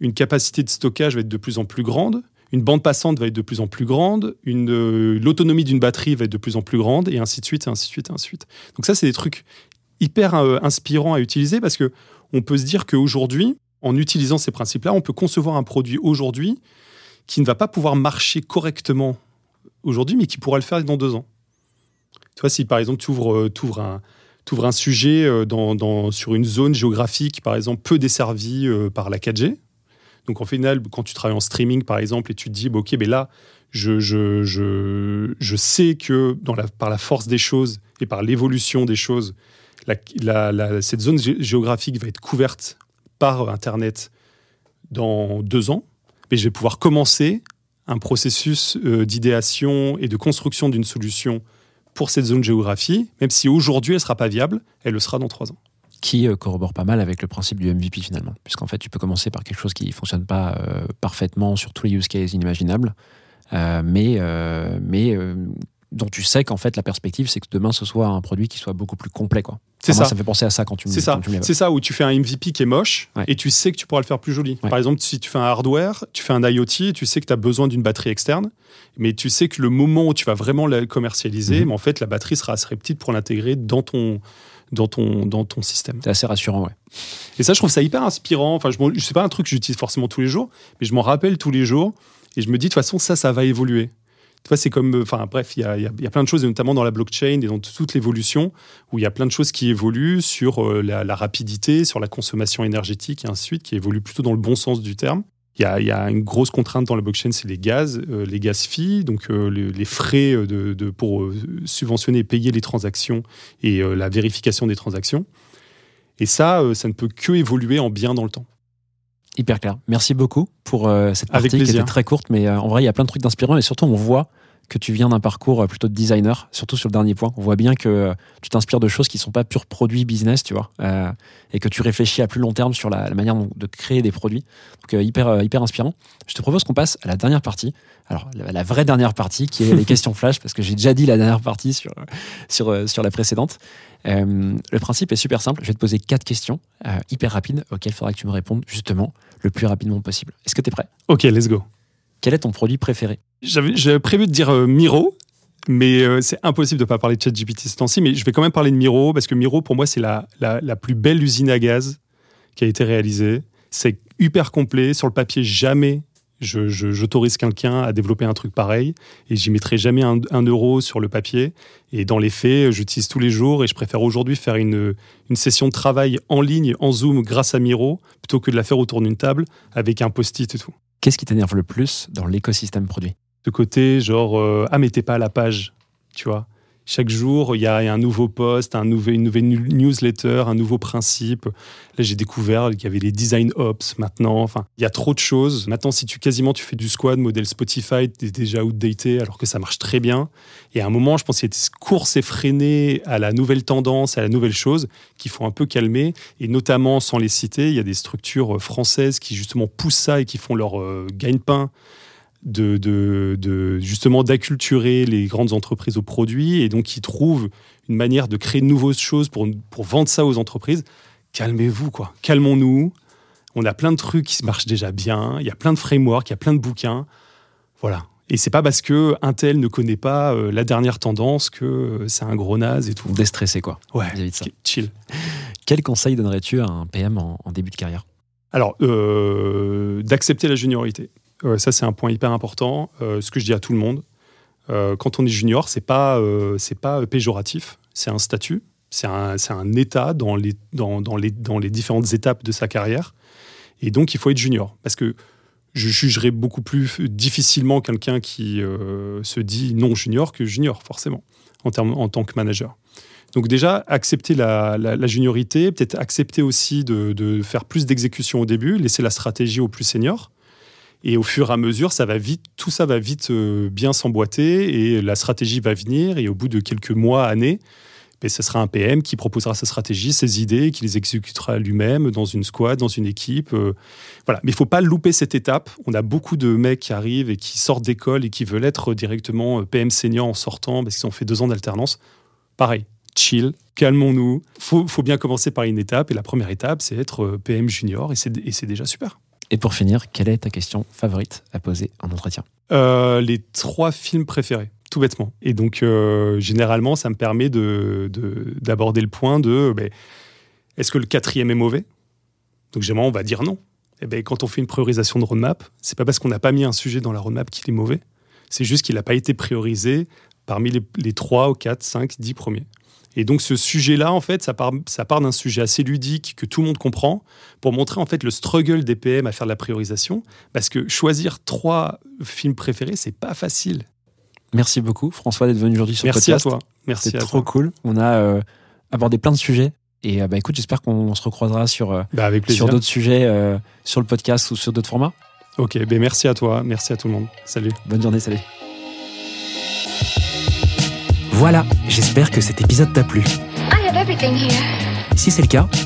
une capacité de stockage va être de plus en plus grande, une bande passante va être de plus en plus grande, euh, l'autonomie d'une batterie va être de plus en plus grande, et ainsi de suite, et ainsi de suite, et ainsi de suite. Donc ça, c'est des trucs hyper euh, inspirants à utiliser parce que on peut se dire qu'aujourd'hui, en utilisant ces principes-là, on peut concevoir un produit aujourd'hui qui ne va pas pouvoir marcher correctement aujourd'hui, mais qui pourra le faire dans deux ans. Tu vois, si par exemple, tu ouvres, un, t'ouvres un sujet euh, sur une zone géographique, par exemple, peu desservie euh, par la 4G, donc, en final, quand tu travailles en streaming, par exemple, et tu te dis, bah, OK, mais là, je, sais que par la force des choses et par l'évolution des choses, cette zone gé- géographique va être couverte par Internet dans deux ans, mais je vais pouvoir commencer un processus euh, d'idéation et de construction d'une solution pour cette zone géographie, même si aujourd'hui elle ne sera pas viable, elle le sera dans trois ans. Qui euh, corrobore pas mal avec le principe du MVP finalement. Puisqu'en fait, tu peux commencer par quelque chose qui ne fonctionne pas euh, parfaitement sur tous les use cases inimaginables, euh, mais, euh, mais dont tu sais qu'en fait, la perspective, c'est que demain, ce soit un produit qui soit beaucoup plus complet. Quoi. C'est Enfin, ça. ça me fait penser à ça quand tu me C'est ça, c'est ça où tu fais un MVP qui est moche Ouais. et tu sais que tu pourras le faire plus joli. Ouais. Par exemple, si tu fais un hardware, tu fais un IoT, et tu sais que tu as besoin d'une batterie externe, mais tu sais que le moment où tu vas vraiment la commercialiser, Mhm. mais en fait, la batterie sera assez petite pour l'intégrer dans ton, dans, ton, dans ton système. C'est assez rassurant, ouais. Et ça, je trouve ça hyper inspirant. Enfin, je m'en- c'est pas un truc que j'utilise forcément tous les jours, mais je m'en rappelle tous les jours et je me dis de toute façon, ça, ça va évoluer. Tu c'est comme, euh, enfin, bref, il y a, y y a plein de choses, notamment dans la blockchain et dans toute l'évolution, où il y a plein de choses qui évoluent sur euh, la, rapidité, sur la consommation énergétique et ainsi de suite, qui évoluent plutôt dans le bon sens du terme. Il y y a une grosse contrainte dans la blockchain, c'est les gaz, euh, les gaz fees, donc les, frais de, de- pour subventionner et payer les transactions et la vérification des transactions. Et ça, ça ne peut que évoluer en bien dans le temps. Hyper clair. Merci beaucoup pour euh, cette partie qui était très courte, mais euh, en vrai, il y a plein de trucs d'inspirants et surtout, on voit que tu viens d'un parcours euh, plutôt de designer, surtout sur le dernier point. On voit bien que euh, tu t'inspires de choses qui sont pas purs produits business, tu vois, et que tu réfléchis à plus long terme sur la, la manière de créer des produits. Donc, hyper, hyper inspirant. Je te propose qu'on passe à la dernière partie. Alors, la, la vraie dernière partie, qui est les <laughs> questions flash, parce que j'ai déjà dit la dernière partie sur, sur, sur la précédente. Euh, le principe est super simple. Je vais te poser quatre questions euh, hyper rapides auxquelles il faudra que tu me répondes justement le plus rapidement possible. Est-ce que tu es prêt? Ok, let's go. Quel est ton produit préféré? J'avais prévu de dire euh, Miro, mais c'est impossible de ne pas parler de ChatGPT ce temps-ci. Mais je vais quand même parler de Miro, parce que Miro, pour moi, c'est la, la, la plus belle usine à gaz qui a été réalisée. C'est hyper complet. Sur le papier, jamais je- je- j'autorise quelqu'un à développer un truc pareil. Et j'y mettrai jamais un, un euro sur le papier. Et dans les faits, j'utilise tous les jours. Et je préfère aujourd'hui faire une, une session de travail en ligne, en Zoom, grâce à Miro, plutôt que de la faire autour d'une table avec un post-it et tout. Qu'est-ce qui t'énerve le plus dans l'écosystème produit? De côté, genre, euh, ah, mais t'es pas à la page, tu vois. Chaque jour, il y a un nouveau post, un nouvel, une nouvelle newsletter, un nouveau principe. Là, j'ai découvert qu'il y avait les design ops maintenant. Enfin, il y a trop de choses. Maintenant, si tu quasiment tu fais du squad, modèle Spotify, t'es déjà outdated, alors que ça marche très bien. Et à un moment, je pense qu'il y a des courses effrénées à la nouvelle tendance, à la nouvelle chose, qu'il faut un peu calmer. Et notamment, sans les citer, il y a des structures françaises qui justement poussent ça et qui font leur euh, gagne-pain de, de, de- justement d'acculturer les grandes entreprises aux produits et donc qui trouvent une manière de créer de nouvelles choses pour, pour vendre ça aux entreprises. Calmez-vous, quoi. Calmons-nous. On a plein de trucs qui marchent déjà bien. Il y a plein de frameworks, il y a plein de bouquins. Voilà. Et c'est pas parce que Intel ne connaît pas euh, la dernière tendance que euh, c'est un gros naze et tout. Déstressé, quoi. Ouais, de ça. chill. Quel conseil donnerais-tu à un PM en, en début de carrière? Alors, euh, d'accepter la juniorité. Euh, ça, c'est un point hyper important. Euh, ce que je dis à tout le monde. Euh, quand on est junior, c'est pas, c'est pas péjoratif. C'est un statut. C'est un, un état dans les, dans, dans, les, dans les différentes étapes de sa carrière. Et donc, il faut être junior. Parce que je jugerais beaucoup plus difficilement quelqu'un qui se dit non junior que junior, forcément, en, termes, en tant que manager. Donc déjà, accepter la, la- la juniorité, peut-être accepter aussi de, de faire plus d'exécution au début, laisser la stratégie au plus senior. Et au fur et à mesure, ça va vite, tout ça va vite euh, bien s'emboîter et la stratégie va venir. Et au bout de quelques mois, années, ben, ce sera un PM qui proposera sa stratégie, ses idées, qui les exécutera lui-même dans une squad, dans une équipe. euh, voilà. Mais il faut pas louper cette étape. On a beaucoup de mecs qui arrivent et qui sortent d'école et qui veulent être directement euh, PM senior en sortant parce qu'ils ont fait deux ans d'alternance. Pareil, chill, calmons-nous. Faut, faut bien commencer par une étape. Et la première étape, c'est être PM junior et c'est déjà super. Et pour finir, quelle est ta question favorite à poser en entretien Euh, les trois films préférés, tout bêtement. Et donc, euh, généralement, ça me permet de- de- d'aborder le point de ben, est-ce que le quatrième est mauvais? Donc, généralement, on va dire non. Et ben, quand on fait une priorisation de roadmap, c'est pas parce qu'on n'a pas mis un sujet dans la roadmap qu'il est mauvais. C'est juste qu'il n'a pas été priorisé parmi les, 3 ou 4, 5, 10 premiers. Et donc ce sujet-là, en fait, ça part, ça part d'un sujet assez ludique que tout le monde comprend pour montrer en fait le struggle des PM à faire de la priorisation. Parce que choisir trois films préférés, c'est pas facile. Merci beaucoup, François, d'être venu aujourd'hui sur Merci le à podcast. toi. Merci C'est à trop toi. cool. On a euh, abordé plein de sujets. Et euh, bah, écoute, j'espère qu'on se recroisera sur, euh, Bah, avec sur d'autres sujets, euh, sur le podcast ou sur d'autres formats. Ok, ben merci à toi. Merci à tout le monde. Salut. Bonne journée, salut. Voilà, j'espère que cet épisode t'a plu. Si c'est le cas,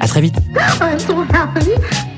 À très vite. <laughs>